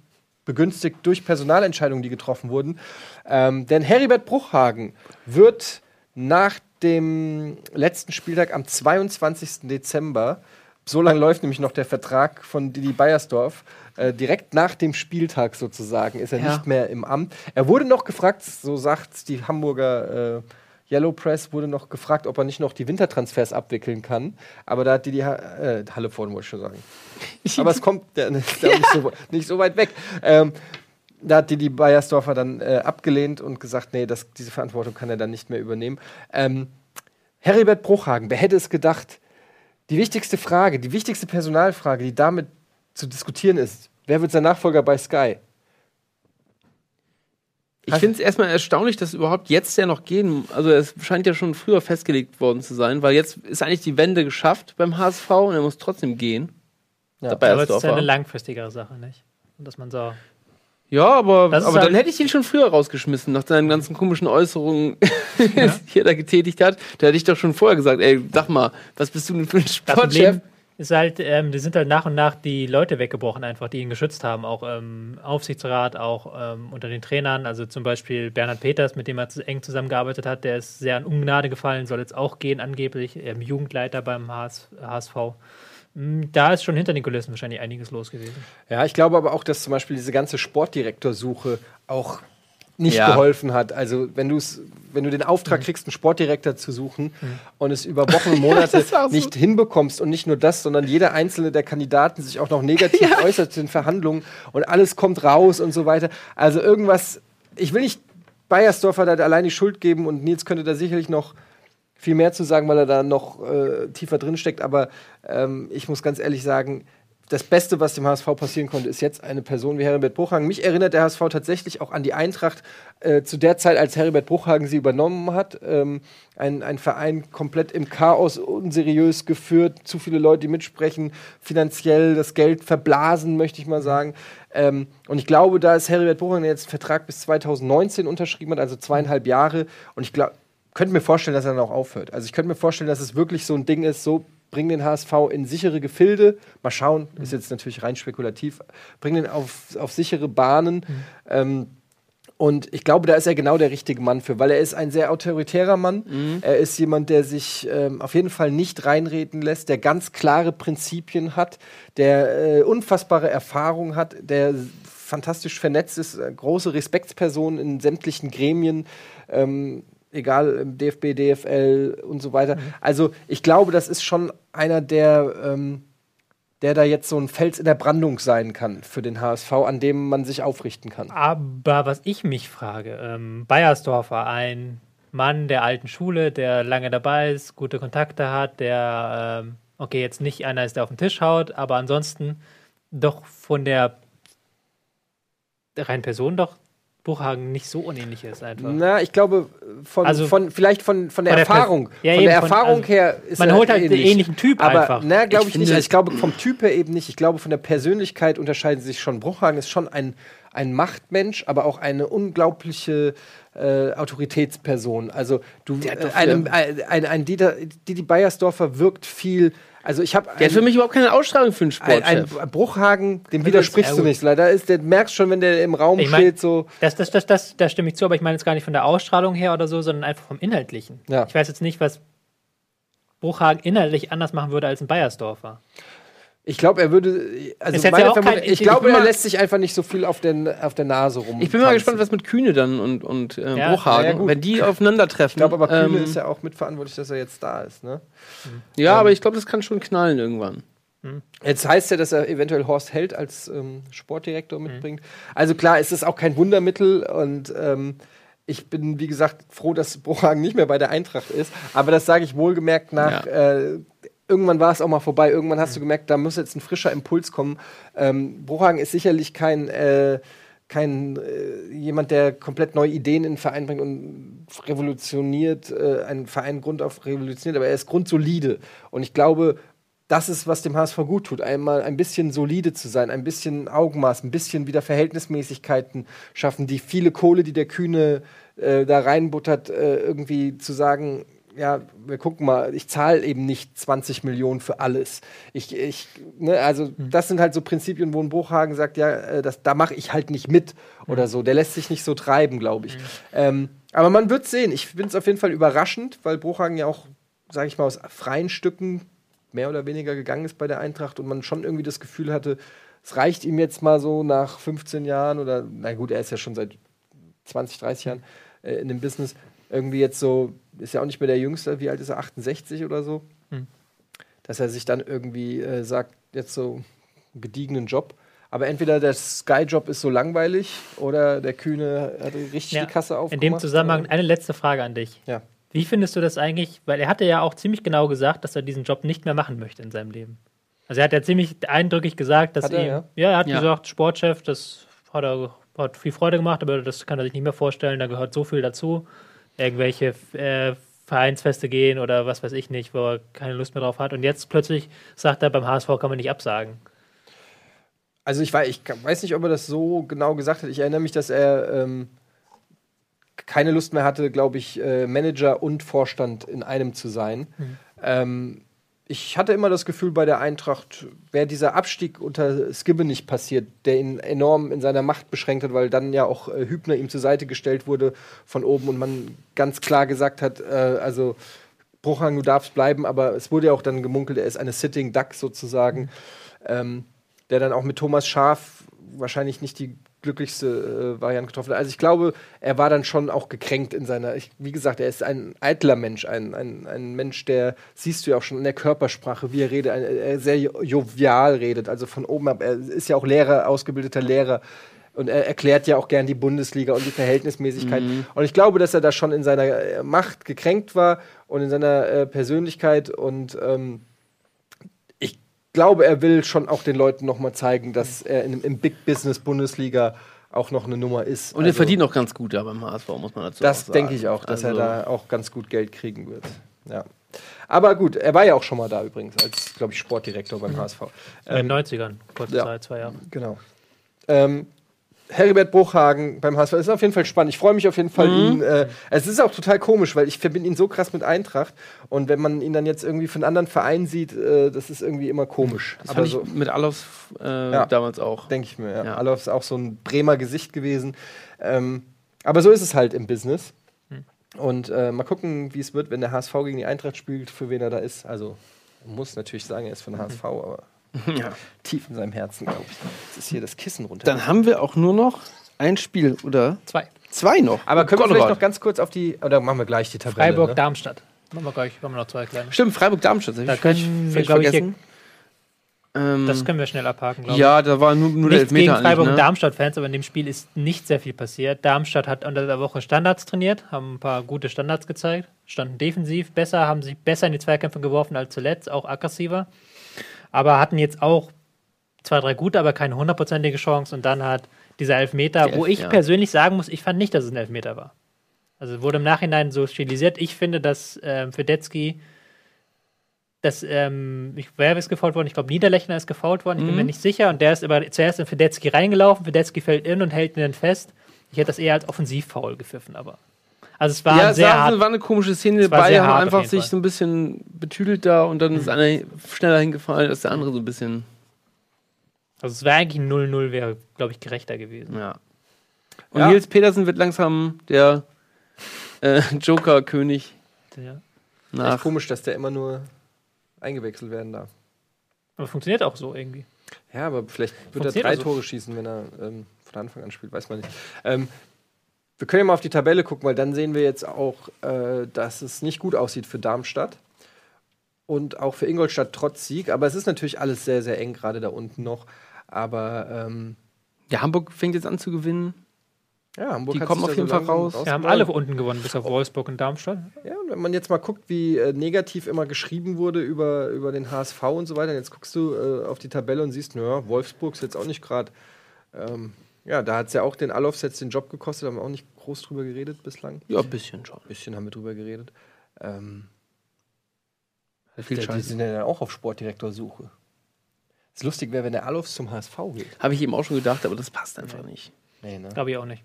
begünstigt durch Personalentscheidungen, die getroffen wurden. Ähm, denn Heribert Bruchhagen wird nach dem letzten Spieltag am 22. Dezember, so lange läuft nämlich noch der Vertrag von Didi Beiersdorf, äh, direkt nach dem Spieltag sozusagen ist er Ja. nicht mehr im Amt. Er wurde noch gefragt, so sagt die Hamburger äh, Yellow Press, wurde noch gefragt, ob er nicht noch die Wintertransfers abwickeln kann. Aber da hat Didi ha äh, Halle vorne, wollte ich schon sagen. Aber es kommt ja, nicht, nicht, so, nicht so weit weg. Ähm, da hat Didi Beiersdorfer dann äh, abgelehnt und gesagt, nee, das, diese Verantwortung kann er dann nicht mehr übernehmen. Ähm, Heribert Bruchhagen, wer hätte es gedacht? Die wichtigste Frage, die wichtigste Personalfrage, die damit zu diskutieren ist, wer wird sein Nachfolger bei Sky? Ich finde es erstmal erstaunlich, dass überhaupt jetzt ja noch gehen. Also es scheint ja schon früher festgelegt worden zu sein, weil jetzt ist eigentlich die Wende geschafft beim HSV und er muss trotzdem gehen. Ja. Dabei Aber es ist ja eine langfristigere Sache, nicht? Und dass man so. Ja, aber, Das aber halt- dann hätte ich ihn schon früher rausgeschmissen, nach seinen ganzen komischen Äußerungen, die er da getätigt hat. Da hätte ich doch schon vorher gesagt, ey, sag mal, was bist du denn für ein Sportchef? Ist halt, ähm, die sind halt nach und nach die Leute weggebrochen, einfach, die ihn geschützt haben. Auch ähm, Aufsichtsrat, auch ähm, unter den Trainern. Also zum Beispiel Bernhard Peters, mit dem er eng zusammengearbeitet hat, der ist sehr an Ungnade gefallen, soll jetzt auch gehen, angeblich. Ähm, Jugendleiter beim HS, HSV. Mm, Da ist schon hinter den Kulissen wahrscheinlich einiges los gewesen. Ja, ich glaube aber auch, dass zum Beispiel diese ganze Sportdirektorsuche auch nicht Ja. geholfen hat. Also wenn du es, wenn du den Auftrag kriegst, einen Sportdirektor zu suchen und es über Wochen und Monate Das war so. nicht hinbekommst und nicht nur das, sondern jeder einzelne der Kandidaten sich auch noch negativ äußert in Verhandlungen und alles kommt raus und so weiter. Also irgendwas, ich will nicht Bayersdorfer da allein die Schuld geben und Nils könnte da sicherlich noch viel mehr zu sagen, weil er da noch äh, tiefer drin steckt. Aber ähm, ich muss ganz ehrlich sagen, das Beste, was dem HSV passieren konnte, ist jetzt eine Person wie Heribert Bruchhagen. Mich erinnert der HSV tatsächlich auch an die Eintracht äh, zu der Zeit, als Heribert Bruchhagen sie übernommen hat. Ähm, ein, ein Verein komplett im Chaos, unseriös geführt, zu viele Leute, die mitsprechen, finanziell das Geld verblasen, möchte ich mal sagen. Ähm, und ich glaube, da ist Heribert Bruchhagen jetzt einen Vertrag bis 2019 unterschrieben hat, also zweieinhalb Jahre. Und ich glaube, könnte mir vorstellen, dass er dann auch aufhört. Also ich könnte mir vorstellen, dass es wirklich so ein Ding ist, so bring den HSV in sichere Gefilde. Mal schauen, ist jetzt natürlich rein spekulativ. Bring den auf, auf sichere Bahnen. Ähm, und ich glaube, da ist er genau der richtige Mann für, weil er ist ein sehr autoritärer Mann. Er ist jemand, der sich ähm, auf jeden Fall nicht reinreden lässt, der ganz klare Prinzipien hat, der äh, unfassbare Erfahrung hat, der fantastisch vernetzt ist, äh, große Respektsperson in sämtlichen Gremien. Ähm, egal im DFB, DFL und so weiter. Also ich glaube, das ist schon einer, der, ähm, der da jetzt so ein Fels in der Brandung sein kann für den HSV, an dem man sich aufrichten kann. Aber was ich mich frage, ähm, Bayersdorfer, ein Mann der alten Schule, der lange dabei ist, gute Kontakte hat, der, ähm, okay, jetzt nicht einer ist, der auf den Tisch haut, aber ansonsten doch von der reinen Person doch Buchhagen nicht so unähnlich ist einfach. Na, ich glaube, von, Also- von vielleicht von, von der Von der Erfahrung. Ja, von der von- Erfahrung also, her ist man er holt halt den ähnlich. ähnlichen Typ Aber einfach. na, glaube Ich ich, nicht. Also ich glaube, vom Typ her eben nicht. Ich glaube, von der Persönlichkeit unterscheiden sie sich schon. Bruchhagen ist schon ein, ein Machtmensch, aber auch eine unglaubliche äh, Autoritätsperson. Also du, äh, einem, ein, ein, ein Dieter, Didi Beiersdorfer wirkt viel. Also ich habe Der hat für mich überhaupt keine Ausstrahlung für einen ein, ein Sportchef. Bruchhagen, dem widersprichst ja du nicht. Leider ist, der merkst schon, wenn der im Raum Ich mein- steht, so. Das, das, das, das, da stimme ich zu, aber ich meine jetzt gar nicht von der Ausstrahlung her oder so, sondern einfach vom Inhaltlichen. Ja. Ich weiß jetzt nicht, was Bruchhagen inhaltlich anders machen würde als ein Bayersdorfer. Ich glaube, er würde. Also ja kein- ich ich- glaube, er lässt sich einfach nicht so viel auf, den, auf der Nase rum. Ich bin mal gespannt, was mit Kühne dann und, und äh, Ja. Bruchhagen, Ja, wenn die aufeinandertreffen. Ich glaube aber, Kühne ähm, ist ja auch mitverantwortlich, dass er jetzt da ist. Ne? ja, aber ich glaube, das kann schon knallen irgendwann. Jetzt heißt ja, dass er eventuell Horst Held als ähm, Sportdirektor Mhm. mitbringt. Also klar, es ist auch kein Wundermittel und ähm, ich bin, wie gesagt, froh, dass Bruchhagen nicht mehr bei der Eintracht ist. Aber das sage ich wohlgemerkt nach. Äh, irgendwann war es auch mal vorbei. Irgendwann hast du gemerkt, da muss jetzt ein frischer Impuls kommen. Ähm, Bruchhagen ist sicherlich kein. Äh, kein äh, jemand, der komplett neue Ideen in den Verein bringt und revolutioniert, äh, einen Verein grundauf revolutioniert, aber er ist grundsolide. Und ich glaube, das ist, was dem HSV gut tut. Einmal ein bisschen solide zu sein, ein bisschen Augenmaß, ein bisschen wieder Verhältnismäßigkeiten schaffen, die viele Kohle, die der Kühne äh, da reinbuttert, äh, irgendwie zu sagen, ja, wir gucken mal, ich zahle eben nicht 20 Millionen für alles. Ich, ich, ne, also das sind halt so Prinzipien, wo ein Bruchhagen sagt, ja, äh, das, da mache ich halt nicht mit oder so. Der lässt sich nicht so treiben, glaube ich. Ähm, aber man wird sehen. Ich finde es auf jeden Fall überraschend, weil Bruchhagen ja auch, sage ich mal, aus freien Stücken mehr oder weniger gegangen ist bei der Eintracht und man schon irgendwie das Gefühl hatte, es reicht ihm jetzt mal so nach 15 Jahren oder, na gut, er ist ja schon seit 20, 30 Jahren äh, in dem Business, irgendwie jetzt so, ist ja auch nicht mehr der Jüngste, wie alt ist er, 68 oder so, Hm. dass er sich dann irgendwie äh, sagt, jetzt so einen gediegenen Job. Aber entweder der Sky-Job ist so langweilig oder der Kühne hat richtig Ja, die Kasse aufgemacht. In dem Zusammenhang eine letzte Frage an dich. Ja. Wie findest du das eigentlich? Weil er hatte ja auch ziemlich genau gesagt, dass er diesen Job nicht mehr machen möchte in seinem Leben. Also er hat ja ziemlich eindrücklich gesagt, dass Hat er, ihm, ja? ja? er hat Ja. gesagt, Sportchef, das hat er hat viel Freude gemacht, aber das kann er sich nicht mehr vorstellen. Da gehört so viel dazu. Irgendwelche äh, Vereinsfeste gehen oder was weiß ich nicht, wo er keine Lust mehr drauf hat. Und jetzt plötzlich sagt er, beim HSV kann man nicht absagen. Also ich, weiß, ich weiß nicht, ob er das so genau gesagt hat. Ich erinnere mich, dass er ähm, keine Lust mehr hatte, glaube ich, äh, Manager und Vorstand in einem zu sein. Ähm, ich hatte immer das Gefühl bei der Eintracht, wäre dieser Abstieg unter Skibbe nicht passiert, der ihn enorm in seiner Macht beschränkt hat, weil dann ja auch äh, Hübner ihm zur Seite gestellt wurde von oben und man ganz klar gesagt hat, äh, also Bruchhang, du darfst bleiben, aber es wurde ja auch dann gemunkelt, er ist eine Sitting Duck sozusagen, ähm, der dann auch mit Thomas Schaf wahrscheinlich nicht die glücklichste äh, Variante getroffen hat. Also ich glaube, er war dann schon auch gekränkt in seiner, ich, wie gesagt, er ist ein eitler Mensch, ein, ein, ein Mensch, der, siehst du ja auch schon in der Körpersprache, wie er redet, ein, er sehr jo- jovial redet, also von oben ab, er ist ja auch Lehrer, ausgebildeter Lehrer, und er erklärt ja auch gern die Bundesliga und die Verhältnismäßigkeit. Und ich glaube, dass er da schon in seiner Macht gekränkt war und in seiner äh, Persönlichkeit. Und ähm, glaube, er will schon auch den Leuten noch mal zeigen, dass er in, im Big Business Bundesliga auch noch eine Nummer ist. Und er Also, verdient auch ganz gut ja beim HSV, muss man dazu Das sagen. denke ich auch, dass Also- er da auch ganz gut Geld kriegen wird. Ja. Aber gut, er war ja auch schon mal da übrigens, als, glaube ich, Sportdirektor beim HSV. In den 90ern, kurze ja. Zeit, zwei Jahre. Genau. Ähm, Heribert Bruchhagen beim HSV ist auf jeden Fall spannend. Ich freue mich auf jeden Fall, ihn. Äh, es ist auch total komisch, weil ich verbinde ihn so krass mit Eintracht. Und wenn man ihn dann jetzt irgendwie von anderen Verein sieht, äh, das ist irgendwie immer komisch. Das Aber so mit Alofs äh, Ja. damals auch. denke ich mir. Ja. Ja. Alof ist auch so ein Bremer Gesicht gewesen. Ähm, aber so ist es halt im Business. Und äh, mal gucken, wie es wird, wenn der HSV gegen die Eintracht spielt, für wen er da ist. Also, muss natürlich sagen, er ist von der HSV, aber Ja. tief in seinem Herzen, glaube ich. Jetzt ist hier das Kissen runter. Dann haben wir auch nur noch ein Spiel, oder? Zwei. Zwei noch. Aber können wir Konrad. vielleicht noch ganz kurz auf die. Oder machen wir gleich die Tabelle? Freiburg, ne? Darmstadt. Machen wir gleich, machen wir noch zwei kleine. Stimmt, Freiburg-Darmstadt. das Da ich können wir, glaube ich, hier, vergessen. Ähm, das können wir schnell abhaken, glaube ich. ja, da war nur, nur der Nichts gegen Elfmeter Freiburg eigentlich, und ne? Darmstadt-Fans, aber in dem Spiel ist nicht sehr viel passiert. Darmstadt hat unter der Woche Standards trainiert, haben ein paar gute Standards gezeigt, standen defensiv besser, haben sich besser in die Zweikämpfe geworfen als zuletzt, auch aggressiver. Aber hatten jetzt auch zwei, drei gute, aber keine hundertprozentige Chance. Und dann hat dieser Elfmeter, Die wo Elf- ich ja. persönlich sagen muss, ich fand nicht, dass es ein Elfmeter war. Also wurde im Nachhinein so stilisiert. Ich finde, dass ähm, Fedetzky dass, ähm, ich, wer ist gefault worden? Ich glaube, Niederlechner ist gefault worden, ich bin mir nicht sicher. Und der ist aber zuerst in Fedetzky reingelaufen. Fedetzky fällt in und hält ihn dann fest. Ich hätte das eher als Offensivfoul gepfiffen, aber. Also es war Ja, sehr es war, eine komische Szene. Es Beide haben einfach sich. Mhm. so ein bisschen betüdelt da und dann ist einer schneller hingefallen als der andere so ein bisschen. Also es wäre eigentlich ein 0-0, wäre, glaube ich, gerechter gewesen. Ja. Und Ja. Nils Petersen wird langsam der äh, Joker-König Ja. Echt nach. komisch, dass der immer nur eingewechselt werden darf. Aber funktioniert auch so irgendwie. Ja, aber vielleicht wird er drei also. Tore schießen, wenn er ähm, von Anfang an spielt, weiß man nicht. Ähm, wir können ja mal auf die Tabelle gucken, weil dann sehen wir jetzt auch, äh, dass es nicht gut aussieht für Darmstadt und auch für Ingolstadt trotz Sieg. Aber es ist natürlich alles sehr, sehr eng, gerade da unten noch. Aber ähm, Ja, Hamburg fängt jetzt an zu gewinnen. ja, Hamburg Die hat kommen sich auf jeden so Fall raus. Wir haben alle unten gewonnen, bis auf Wolfsburg und Darmstadt. Ja, und wenn man jetzt mal guckt, wie äh, negativ immer geschrieben wurde über, über den HSV und so weiter, jetzt guckst du äh, auf die Tabelle und siehst, naja, Wolfsburg ist jetzt auch nicht gerade. Ähm, ja, da hat es ja auch den Alofs jetzt den Job gekostet, haben wir auch nicht groß drüber geredet bislang. Ja, ein bisschen schon. Ein bisschen haben wir drüber geredet. Ähm, Viel die, sind ja dann auch auf Sportdirektorsuche. Das lustig wäre, wenn der Alofs zum HSV geht. Habe ich eben auch schon gedacht, aber das passt einfach nicht. Nee, ne? Glaube ich auch nicht.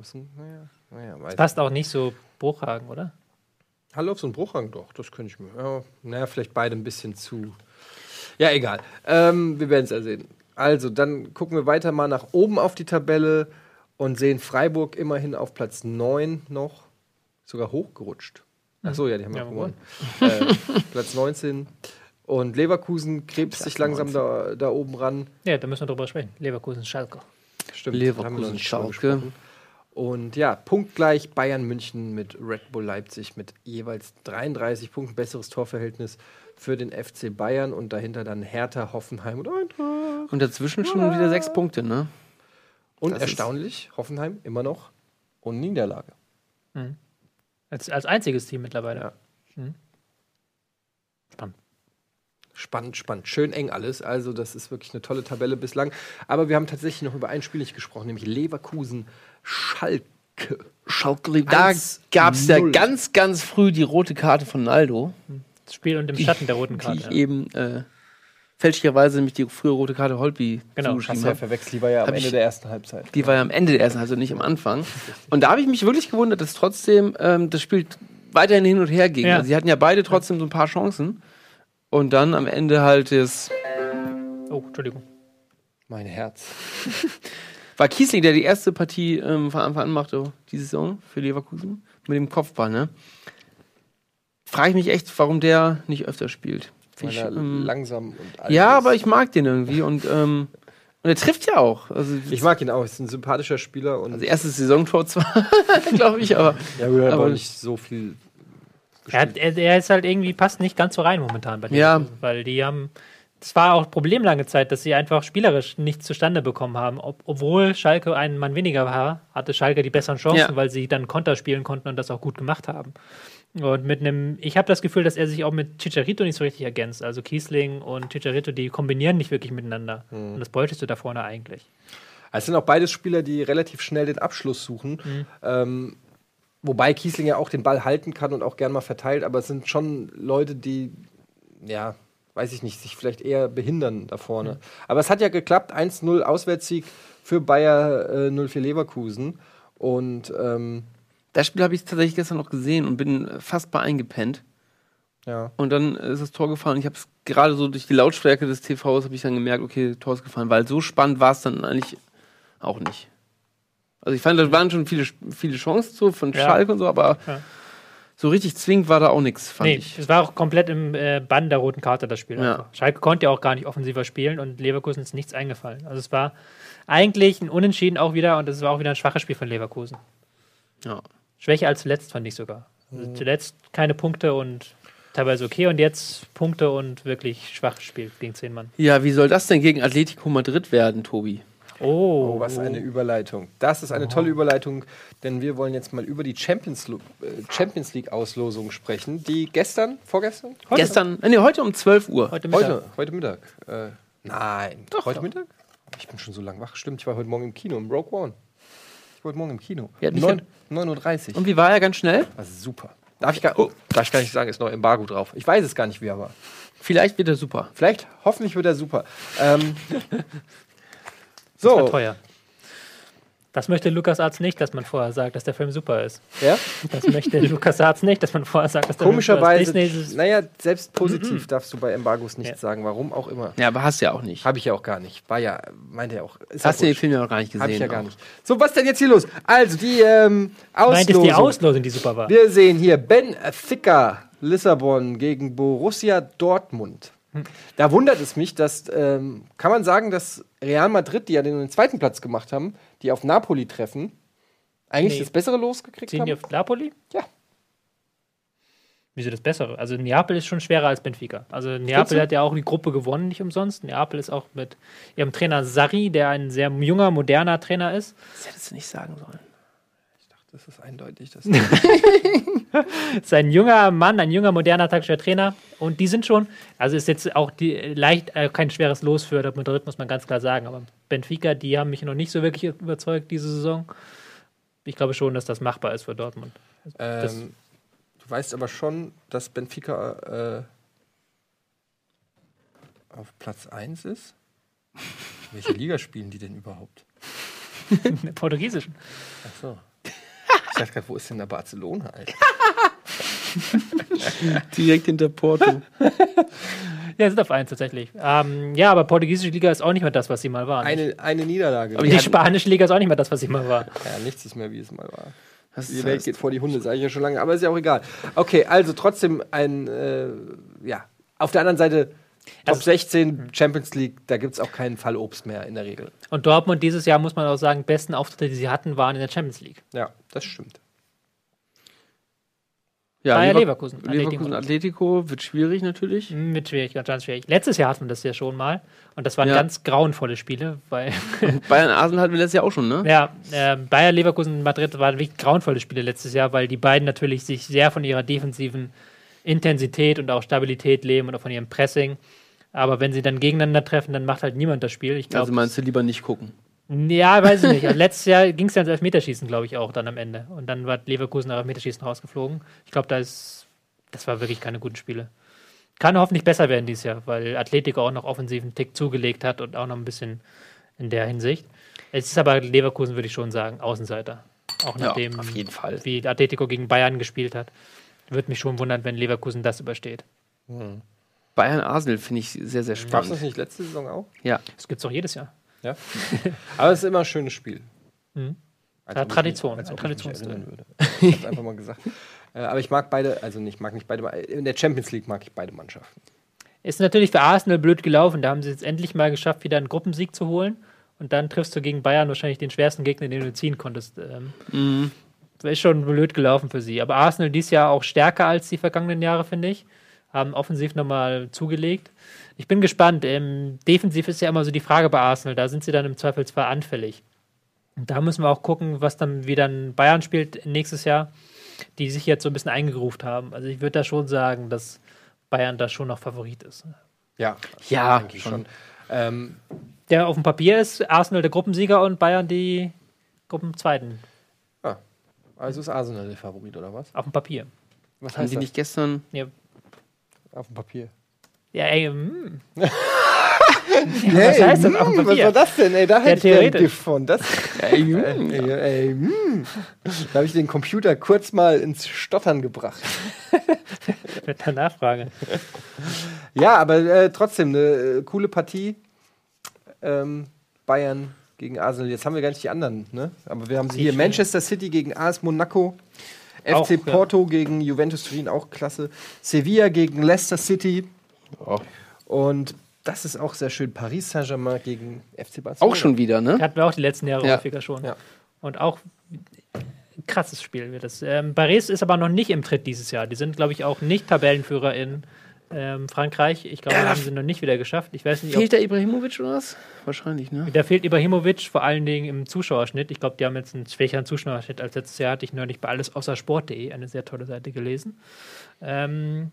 Es Naja, naja, weiß Passt auch nicht so Bruchhagen, oder? Hallows und Bruchhang, doch, das könnte ich mir. Ja, naja, vielleicht beide ein bisschen zu. Ja, egal. Ähm, wir werden es ja sehen. Also, dann gucken wir weiter mal nach oben auf die Tabelle und sehen Freiburg immerhin auf Platz 9 noch. Sogar hochgerutscht. Achso, ja, die haben Ja, ja gewonnen. äh, Platz 19. Und Leverkusen krebst sich langsam da, da oben ran. Ja, da müssen wir drüber sprechen. Leverkusen, Schalke. Stimmt, Leverkusen, Schalke. Und ja, punktgleich Bayern München mit Red Bull Leipzig mit jeweils 33 Punkten, besseres Torverhältnis für den FC Bayern und dahinter dann Hertha, Hoffenheim und Eintracht. Und dazwischen schon wieder sechs Punkte, ne? Und Das erstaunlich, Hoffenheim immer noch und Niederlage. Als, als einziges Team mittlerweile. Ja. Mhm. Spannend. Spannend, spannend. Schön eng alles. Also, das ist wirklich eine tolle Tabelle bislang. Aber wir haben tatsächlich noch über ein Spiel nicht gesprochen, nämlich Leverkusen Schalke. Schalke. Da 1-0. gab es ja ganz, ganz früh die rote Karte von Naldo, Das Spiel und im Schatten der roten die Karte. ich ja. eben äh, fälschlicherweise nämlich die frühe rote Karte Holby Genau, zugeschrieben habe. verwechselt, die war ja am Hab Ende ich- der ersten Halbzeit. Die war ja am Ende der ersten, also nicht am Anfang. Und da habe ich mich wirklich gewundert, dass trotzdem ähm, das Spiel weiterhin hin und her ging. Ja. Also sie hatten ja beide trotzdem so ein paar Chancen. Und dann am Ende halt das. Oh, Entschuldigung. Mein Herz. War Kiesling, der die erste Partie ähm, von Anfang an machte, diese Saison für Leverkusen, mit dem Kopfball, ne? Frage ich mich echt, warum der nicht öfter spielt. Ich, ähm, langsam und alt ja, ist. aber ich mag den irgendwie und, ähm, und er trifft ja auch. Also, Ich mag ihn auch. Ist ein sympathischer Spieler und also erstes Saisontor zwar, glaube ich, aber ja, gut, er hat aber- auch nicht so viel. Er, hat, er, er ist halt irgendwie, passt nicht ganz so rein momentan bei Ja. Leverkusen, Weil die haben, das war auch ein Problem lange Zeit, dass sie einfach spielerisch nichts zustande bekommen haben. Ob, obwohl Schalke einen Mann weniger war, hatte Schalke die besseren Chancen, Ja. weil sie dann Konter spielen konnten und das auch gut gemacht haben. Und mit einem, ich habe das Gefühl, dass er sich auch mit Chicharito nicht so richtig ergänzt. Also Kiesling und Chicharito, die kombinieren nicht wirklich miteinander. Und das bräuchtest du da vorne eigentlich. Es sind auch beides Spieler, die relativ schnell den Abschluss suchen. Ähm, wobei Kiesling ja auch den Ball halten kann und auch gern mal verteilt, aber es sind schon Leute, die, ja, weiß ich nicht, sich vielleicht eher behindern da vorne. Aber es hat ja geklappt, 1-0 Auswärtssieg für Bayer äh, 04 Leverkusen. Und ähm, das Spiel habe ich tatsächlich gestern noch gesehen und bin fast bei eingepennt. ja. Und dann ist das Tor gefallen. Ich habe es gerade so durch die Lautstärke des TVs habe ich dann gemerkt, okay, Tor ist gefallen, weil so spannend war es dann eigentlich auch nicht. Also ich fand, da waren schon viele, viele Chancen so von Ja. Schalke und so, aber Ja. so richtig zwingend war da auch nichts, fand Nee, ich. es war auch komplett im äh, Bann der roten Karte, das Spiel. Ja. Schalke konnte ja auch gar nicht offensiver spielen und Leverkusen ist nichts eingefallen. Also es war eigentlich ein Unentschieden auch wieder und es war auch wieder ein schwaches Spiel von Leverkusen. Ja. Schwächer als zuletzt, fand ich sogar. Also zuletzt keine Punkte und teilweise okay und jetzt Punkte und wirklich schwaches Spiel gegen zehn Mann. ja, wie soll das denn gegen Atletico Madrid werden, Tobi? Oh, Oh, was eine Überleitung. Das ist eine tolle Überleitung, denn wir wollen jetzt mal über die Champions, äh, Champions League Auslosung sprechen, die gestern, vorgestern? Gestern, äh, nee, heute um 12 Uhr. heute Mittag. Heute, heute Mittag. Äh, nein, heute Mittag? Ich bin schon so lange wach. Stimmt, ich war heute Morgen im Kino, im Rogue One. Ich war heute Morgen im Kino. Ja, nicht Neun- 9.30 Uhr. Und wie war er ganz schnell? Ist super. Darf ich, gar, oh, darf ich gar nicht sagen, ist noch Embargo drauf. Ich weiß es gar nicht, wie er war. Vielleicht wird er super. Vielleicht, hoffentlich wird er super. Ähm, Das war so, teuer. Das möchte Lukas Arzt nicht, dass man vorher sagt, dass der Film super ist. ja? Das möchte Lukas Arzt nicht, dass man vorher sagt, dass der Film komischerweise, super ist. Disney ist naja, selbst positiv darfst du bei Embargos nichts Ja. sagen, warum auch immer. Ja, aber hast du ja auch nicht. Habe ich ja auch gar nicht. War ja, meinte er auch. Ist Hast auch du den. Film ja noch gar nicht gesehen? Habe ich ja gar auch. nicht. So, was denn jetzt hier los? Also, die ähm, Meint es Auslosung. die Auslosung, die super war? Wir sehen hier Ben Thicker, Lissabon gegen Borussia Dortmund. Da wundert es mich, dass, ähm, kann man sagen, dass Real Madrid, die ja den zweiten Platz gemacht haben, die auf Napoli treffen, eigentlich Nee. das bessere losgekriegt Ziehen die haben? auf Napoli? Ja. Wieso das Bessere? Also Neapel ist schon schwerer als Benfica. Also Neapel hat ja auch die Gruppe gewonnen, nicht umsonst. Neapel ist auch mit ihrem Trainer Sarri, der ein sehr junger, moderner Trainer ist. Das hättest du nicht sagen sollen. Das ist eindeutig. Das ist ein junger Mann, ein junger, moderner taktischer Trainer. Und die sind schon, also ist jetzt auch die, leicht äh, kein schweres Los für Madrid, muss man ganz klar sagen. Aber Benfica, die haben mich noch nicht so wirklich überzeugt diese Saison. Ich glaube schon, dass das machbar ist für Dortmund. Ähm, du weißt aber schon, dass Benfica äh, auf Platz 1 ist. Welche Liga spielen die denn überhaupt? In der portugiesischen. Ach so. Ich dachte gerade, wo ist denn da Barcelona, Alter? Direkt hinter Porto. Ja, sind auf eins tatsächlich. Ähm, ja, aber portugiesische Liga ist auch nicht mehr das, was sie mal war. Eine, eine Niederlage. Aber die spanische Liga ist auch nicht mehr das, was sie mal war. ja, nichts ist mehr, wie es mal war. Das Die Welt geht vor die Hunde, sage ich ja schon lange, aber ist ja auch egal. Okay, also trotzdem ein, äh, ja, auf der anderen Seite Top Also- 16 Champions League, da gibt es auch keinen Fallobst mehr in der Regel. Und Dortmund dieses Jahr, muss man auch sagen, besten Auftritte, die sie hatten, waren in der Champions League. Ja, das stimmt. ja, Bayer Lever Leverkusen, Leverkusen, Atletico wird schwierig natürlich. Hm, Mit schwierig, ganz, ganz schwierig. Letztes Jahr hatten wir das ja schon mal. Und das waren Ja. ganz grauenvolle Spiele, weil Bayern Arsenal hatten wir letztes Jahr auch schon, ne? ja, äh, Bayer Leverkusen und Madrid waren wirklich grauenvolle Spiele letztes Jahr, weil die beiden natürlich sich sehr von ihrer defensiven Intensität und auch Stabilität leben und auch von ihrem Pressing. Aber wenn sie dann gegeneinander treffen, dann macht halt niemand das Spiel. Ich glaube, Also meinst du lieber nicht gucken? Ja, weiß ich nicht. Also letztes Jahr ging es ja ins Elfmeterschießen, glaube ich, auch dann am Ende. Und dann war Leverkusen nach Elfmeterschießen rausgeflogen. Ich glaube, da ist, das war wirklich keine guten Spiele. kann hoffentlich besser werden dieses Jahr, weil Atletico auch noch offensiven Tick zugelegt hat und auch noch ein bisschen in der Hinsicht. Es ist aber Leverkusen, würde ich schon sagen, Außenseiter. Auch Ja, nachdem, auf jeden Fall. wie Atletico gegen Bayern gespielt hat. Würde mich schon wundern, wenn Leverkusen das übersteht. Bayern Arsenal finde ich sehr, sehr Gab es spannend. das nicht letzte Saison auch? Ja. Das gibt es auch jedes Jahr. Ja. Aber es ist immer ein schönes Spiel. Mhm. Als Ja, ob ich Tradition, ich würde. Ich hab's einfach mal gesagt. Äh, aber ich mag beide, also nicht, mag nicht beide. In der Champions League mag ich beide Mannschaften. Ist natürlich für Arsenal blöd gelaufen. Da haben sie jetzt endlich mal geschafft, wieder einen Gruppensieg zu holen. Und dann triffst du gegen Bayern wahrscheinlich den schwersten Gegner, den du ziehen konntest. Ähm, Mhm. Ist schon blöd gelaufen für sie. Aber Arsenal dies Jahr auch stärker als die vergangenen Jahre, finde ich. Haben offensiv nochmal zugelegt. Ich bin gespannt. Ähm, defensiv ist ja immer so die Frage bei Arsenal. Da sind sie dann im Zweifelsfall anfällig. Und da müssen wir auch gucken, was dann wie dann Bayern spielt nächstes Jahr, die sich jetzt so ein bisschen eingegroovt haben. Also ich würde da schon sagen, dass Bayern da schon noch Favorit ist. Ja, Ja, denke ich schon. schon. Ähm, Der auf dem Papier ist Arsenal der Gruppensieger und Bayern die Gruppenzweiten. Also ist Arsenal der Favorit, oder was? Auf dem Papier. Was Haben die nicht gestern. Auf dem Papier. Ja, ey, mm. Hey, heißt das auf dem mm, was Papier? war das denn? Ey, da hätte ich gern theoretisch. Gift von. Das, Ey, ey, ey, ey, mm. Da habe ich den Computer kurz mal ins Stottern gebracht. mit der Nachfrage. Ja, aber äh, trotzdem eine äh, coole Partie. Ähm, Bayern gegen Arsenal. Jetzt haben wir gar nicht die anderen, ne? Aber wir haben sie hier. Manchester City gegen AS Monaco. FC Auch, ja. Porto gegen Juventus Turin, auch klasse. Sevilla gegen Leicester City. Und das ist auch sehr schön. Paris Saint-Germain gegen FC Barcelona. Auch schon wieder, ne? Hatten wir auch die letzten Jahre Ja. häufiger schon. Ja. Und auch ein krasses Spiel wird das. Ähm, Paris ist aber noch nicht im Tritt dieses Jahr. Die sind, glaube ich, auch nicht Tabellenführer in ähm, Frankreich. Ich glaube, Ja, da da haben sie noch nicht wieder geschafft. Ich weiß nicht, Fehlt der Ibrahimovic oder was? Wahrscheinlich, ne? Da fehlt Ibrahimovic vor allen Dingen im Zuschauerschnitt. Ich glaube, die haben jetzt einen schwächeren Zuschauerschnitt als letztes Jahr. Hatte ich neulich bei alles außer Sport.de, eine sehr tolle Seite gelesen. Ähm,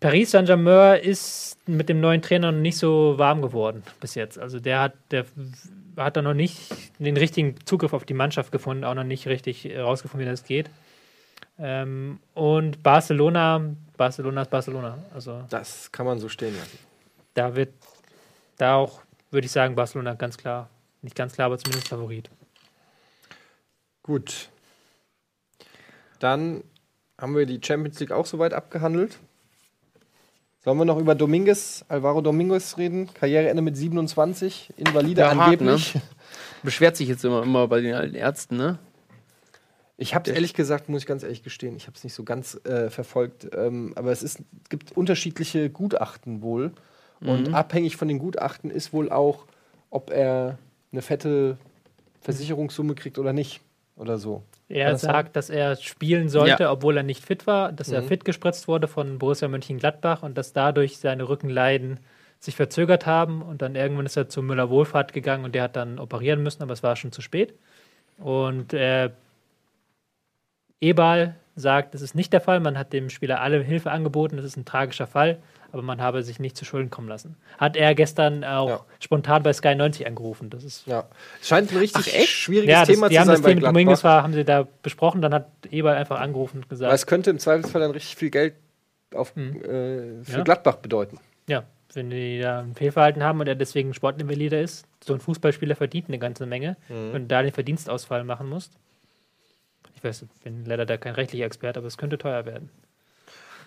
Paris Saint-Germain ist mit dem neuen Trainer noch nicht so warm geworden bis jetzt. Also der hat, der hat da noch nicht den richtigen Zugriff auf die Mannschaft gefunden, auch noch nicht richtig herausgefunden, wie das geht. Ähm, und Barcelona, Barcelona ist Barcelona. Also Das kann man so stehen lassen. da wird da auch, würde ich sagen, Barcelona ganz klar, nicht ganz klar, aber zumindest Favorit. Gut. Dann haben wir die Champions League auch soweit abgehandelt. Sollen wir noch über Dominguez, Alvaro Dominguez reden? Karriereende mit 27, Invalide Ja, hart, angeblich. Beschwert sich jetzt immer, immer bei den alten Ärzten, ne? Ich habe es ehrlich gesagt, muss ich ganz ehrlich gestehen, ich habe es nicht so ganz äh, verfolgt. Ähm, aber es ist, gibt unterschiedliche Gutachten wohl. Und abhängig von den Gutachten ist wohl auch, ob er eine fette Versicherungssumme kriegt oder nicht. Oder so. Er das sein? sagt, dass er spielen sollte, Ja. obwohl er nicht fit war, dass er Mhm. fit gespritzt wurde von Borussia Mönchengladbach und dass dadurch seine Rückenleiden sich verzögert haben und dann irgendwann ist er zu Müller Wohlfahrt gegangen und der hat dann operieren müssen, aber es war schon zu spät. Und äh, Ebal sagt, das ist nicht der Fall, man hat dem Spieler alle Hilfe angeboten, das ist ein tragischer Fall, aber man habe sich nicht zu Schulden kommen lassen. Hat er gestern auch Ja. spontan bei Sky 90 angerufen. Das ist Ja. Es scheint ein richtig Ach, echt? schwieriges ja, das, Thema die zu haben sein das bei Thema mit Dominguez war, haben sie da besprochen, dann hat Eberl einfach angerufen und gesagt, Weil es könnte im Zweifelsfall dann richtig viel Geld auf, Mhm. äh, für Ja. Gladbach bedeuten. ja, wenn die da ein Fehlverhalten haben und er deswegen Sportinvalide ist, so ein Fußballspieler verdient eine ganze Menge Mhm. und da den Verdienstausfall machen musst. Ich weiß, ich bin leider da kein rechtlicher Experte, aber es könnte teuer werden.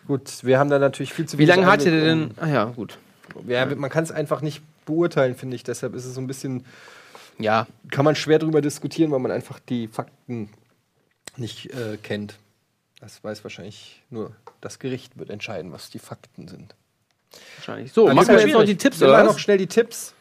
Gut, wir haben da natürlich viel zu Wie wenig lange hatte der denn? Ah ja, gut. Ja, man kann es einfach nicht beurteilen, finde ich. Deshalb ist es so ein bisschen, Ja, kann man schwer darüber diskutieren, weil man einfach die Fakten nicht äh, kennt. Das weiß wahrscheinlich nur das Gericht wird entscheiden, was die Fakten sind. wahrscheinlich. So, Dann machen wir jetzt noch schwierig. die Tipps, Wir oder noch schnell die Tipps.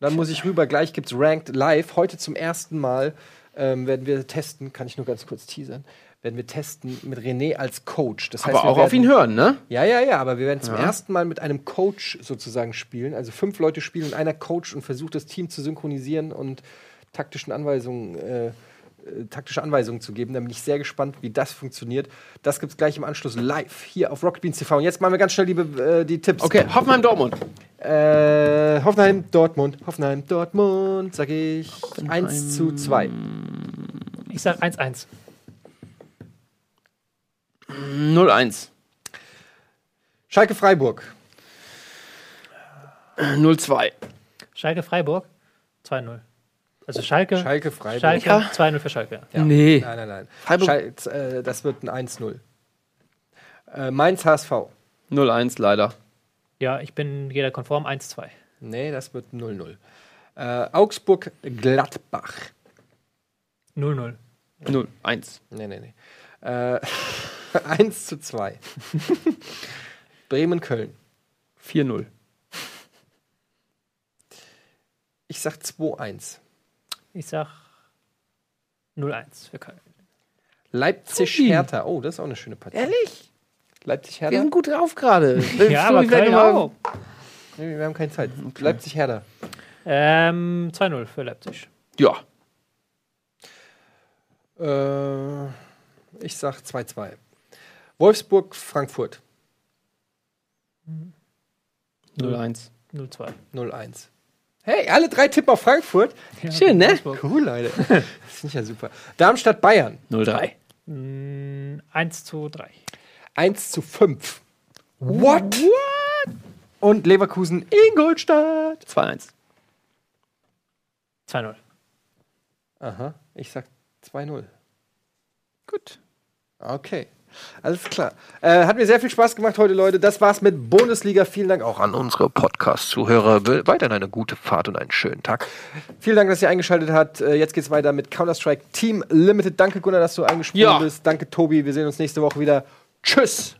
Dann muss ich rüber. Gleich gibt es Ranked Live. Heute zum ersten Mal ähm, werden wir testen, kann ich nur ganz kurz teasern, werden wir testen mit René als Coach. Das Aber wir auch auf werden- ihn hören, ne? Ja, ja, ja, aber wir werden zum Ja. ersten Mal mit einem Coach sozusagen spielen. Also fünf Leute spielen und einer Coach und versucht das Team zu synchronisieren und taktischen Anweisungen, äh, äh, taktische Anweisungen zu geben. Da bin ich sehr gespannt, wie das funktioniert. Das gibt es gleich im Anschluss live hier auf Rocket Beans TV. Und jetzt machen wir ganz schnell die, äh, die Tipps. Okay, Hoffenheim Dortmund. Äh, Hoffenheim, Dortmund. Hoffenheim, Dortmund, sage ich 1 zu 2. Ich sage 1-1. 0-1. Schalke Freiburg. 0-2. Schalke Freiburg 2-0. Also Schalke, Schalke Freiburg. Schalke Ja. 2-0 für Schalke. Ja. Nee. Nein, nein, nein. Freiburg- Schal äh, das wird ein 1-0. Äh, Mainz HSV. 0-1 leider. Ja, ich bin jeder konform 1-2. Nee, das wird ein 0-0. Äh, Augsburg Gladbach. 0-0. 0-1. Nee, nee, nee. Äh, 1 zu 2. Bremen Köln. 4-0. Ich sag 2-1. Ich sag 0-1 für Köln. Leipzig Ui. Hertha. Oh, das ist auch eine schöne Partie. Ehrlich? Leipzig Wir sind gut drauf gerade. Ja, aber Köln auch. Nee, wir haben keine Zeit. Leipzig Hertha. Ähm, 2-0 für Leipzig. Ja. Äh, ich sag 2-2. Wolfsburg Frankfurt. 0-1. 0-2. 0-1. Hey, alle drei tippen auf Frankfurt. Schön, ne? Cool, Leute. Das finde ich ja super. Darmstadt Bayern. 0-3. Mm, 1 zu 3. 1 zu 5. What? Und Leverkusen Ingolstadt. 2-1. 2-0. Aha, ich sag 2-0. Gut. Okay. Alles klar. Äh, hat mir sehr viel Spaß gemacht heute, Leute. Das war's mit Bundesliga. Vielen Dank auch an unsere Podcast-Zuhörer. Weiterhin eine gute Fahrt und einen schönen Tag. Vielen Dank, dass ihr eingeschaltet habt. Äh, jetzt geht's weiter mit Counter-Strike Team Limited. Danke, Gunnar, dass du eingesprungen Ja. bist. Danke, Tobi. Wir sehen uns nächste Woche wieder. Tschüss.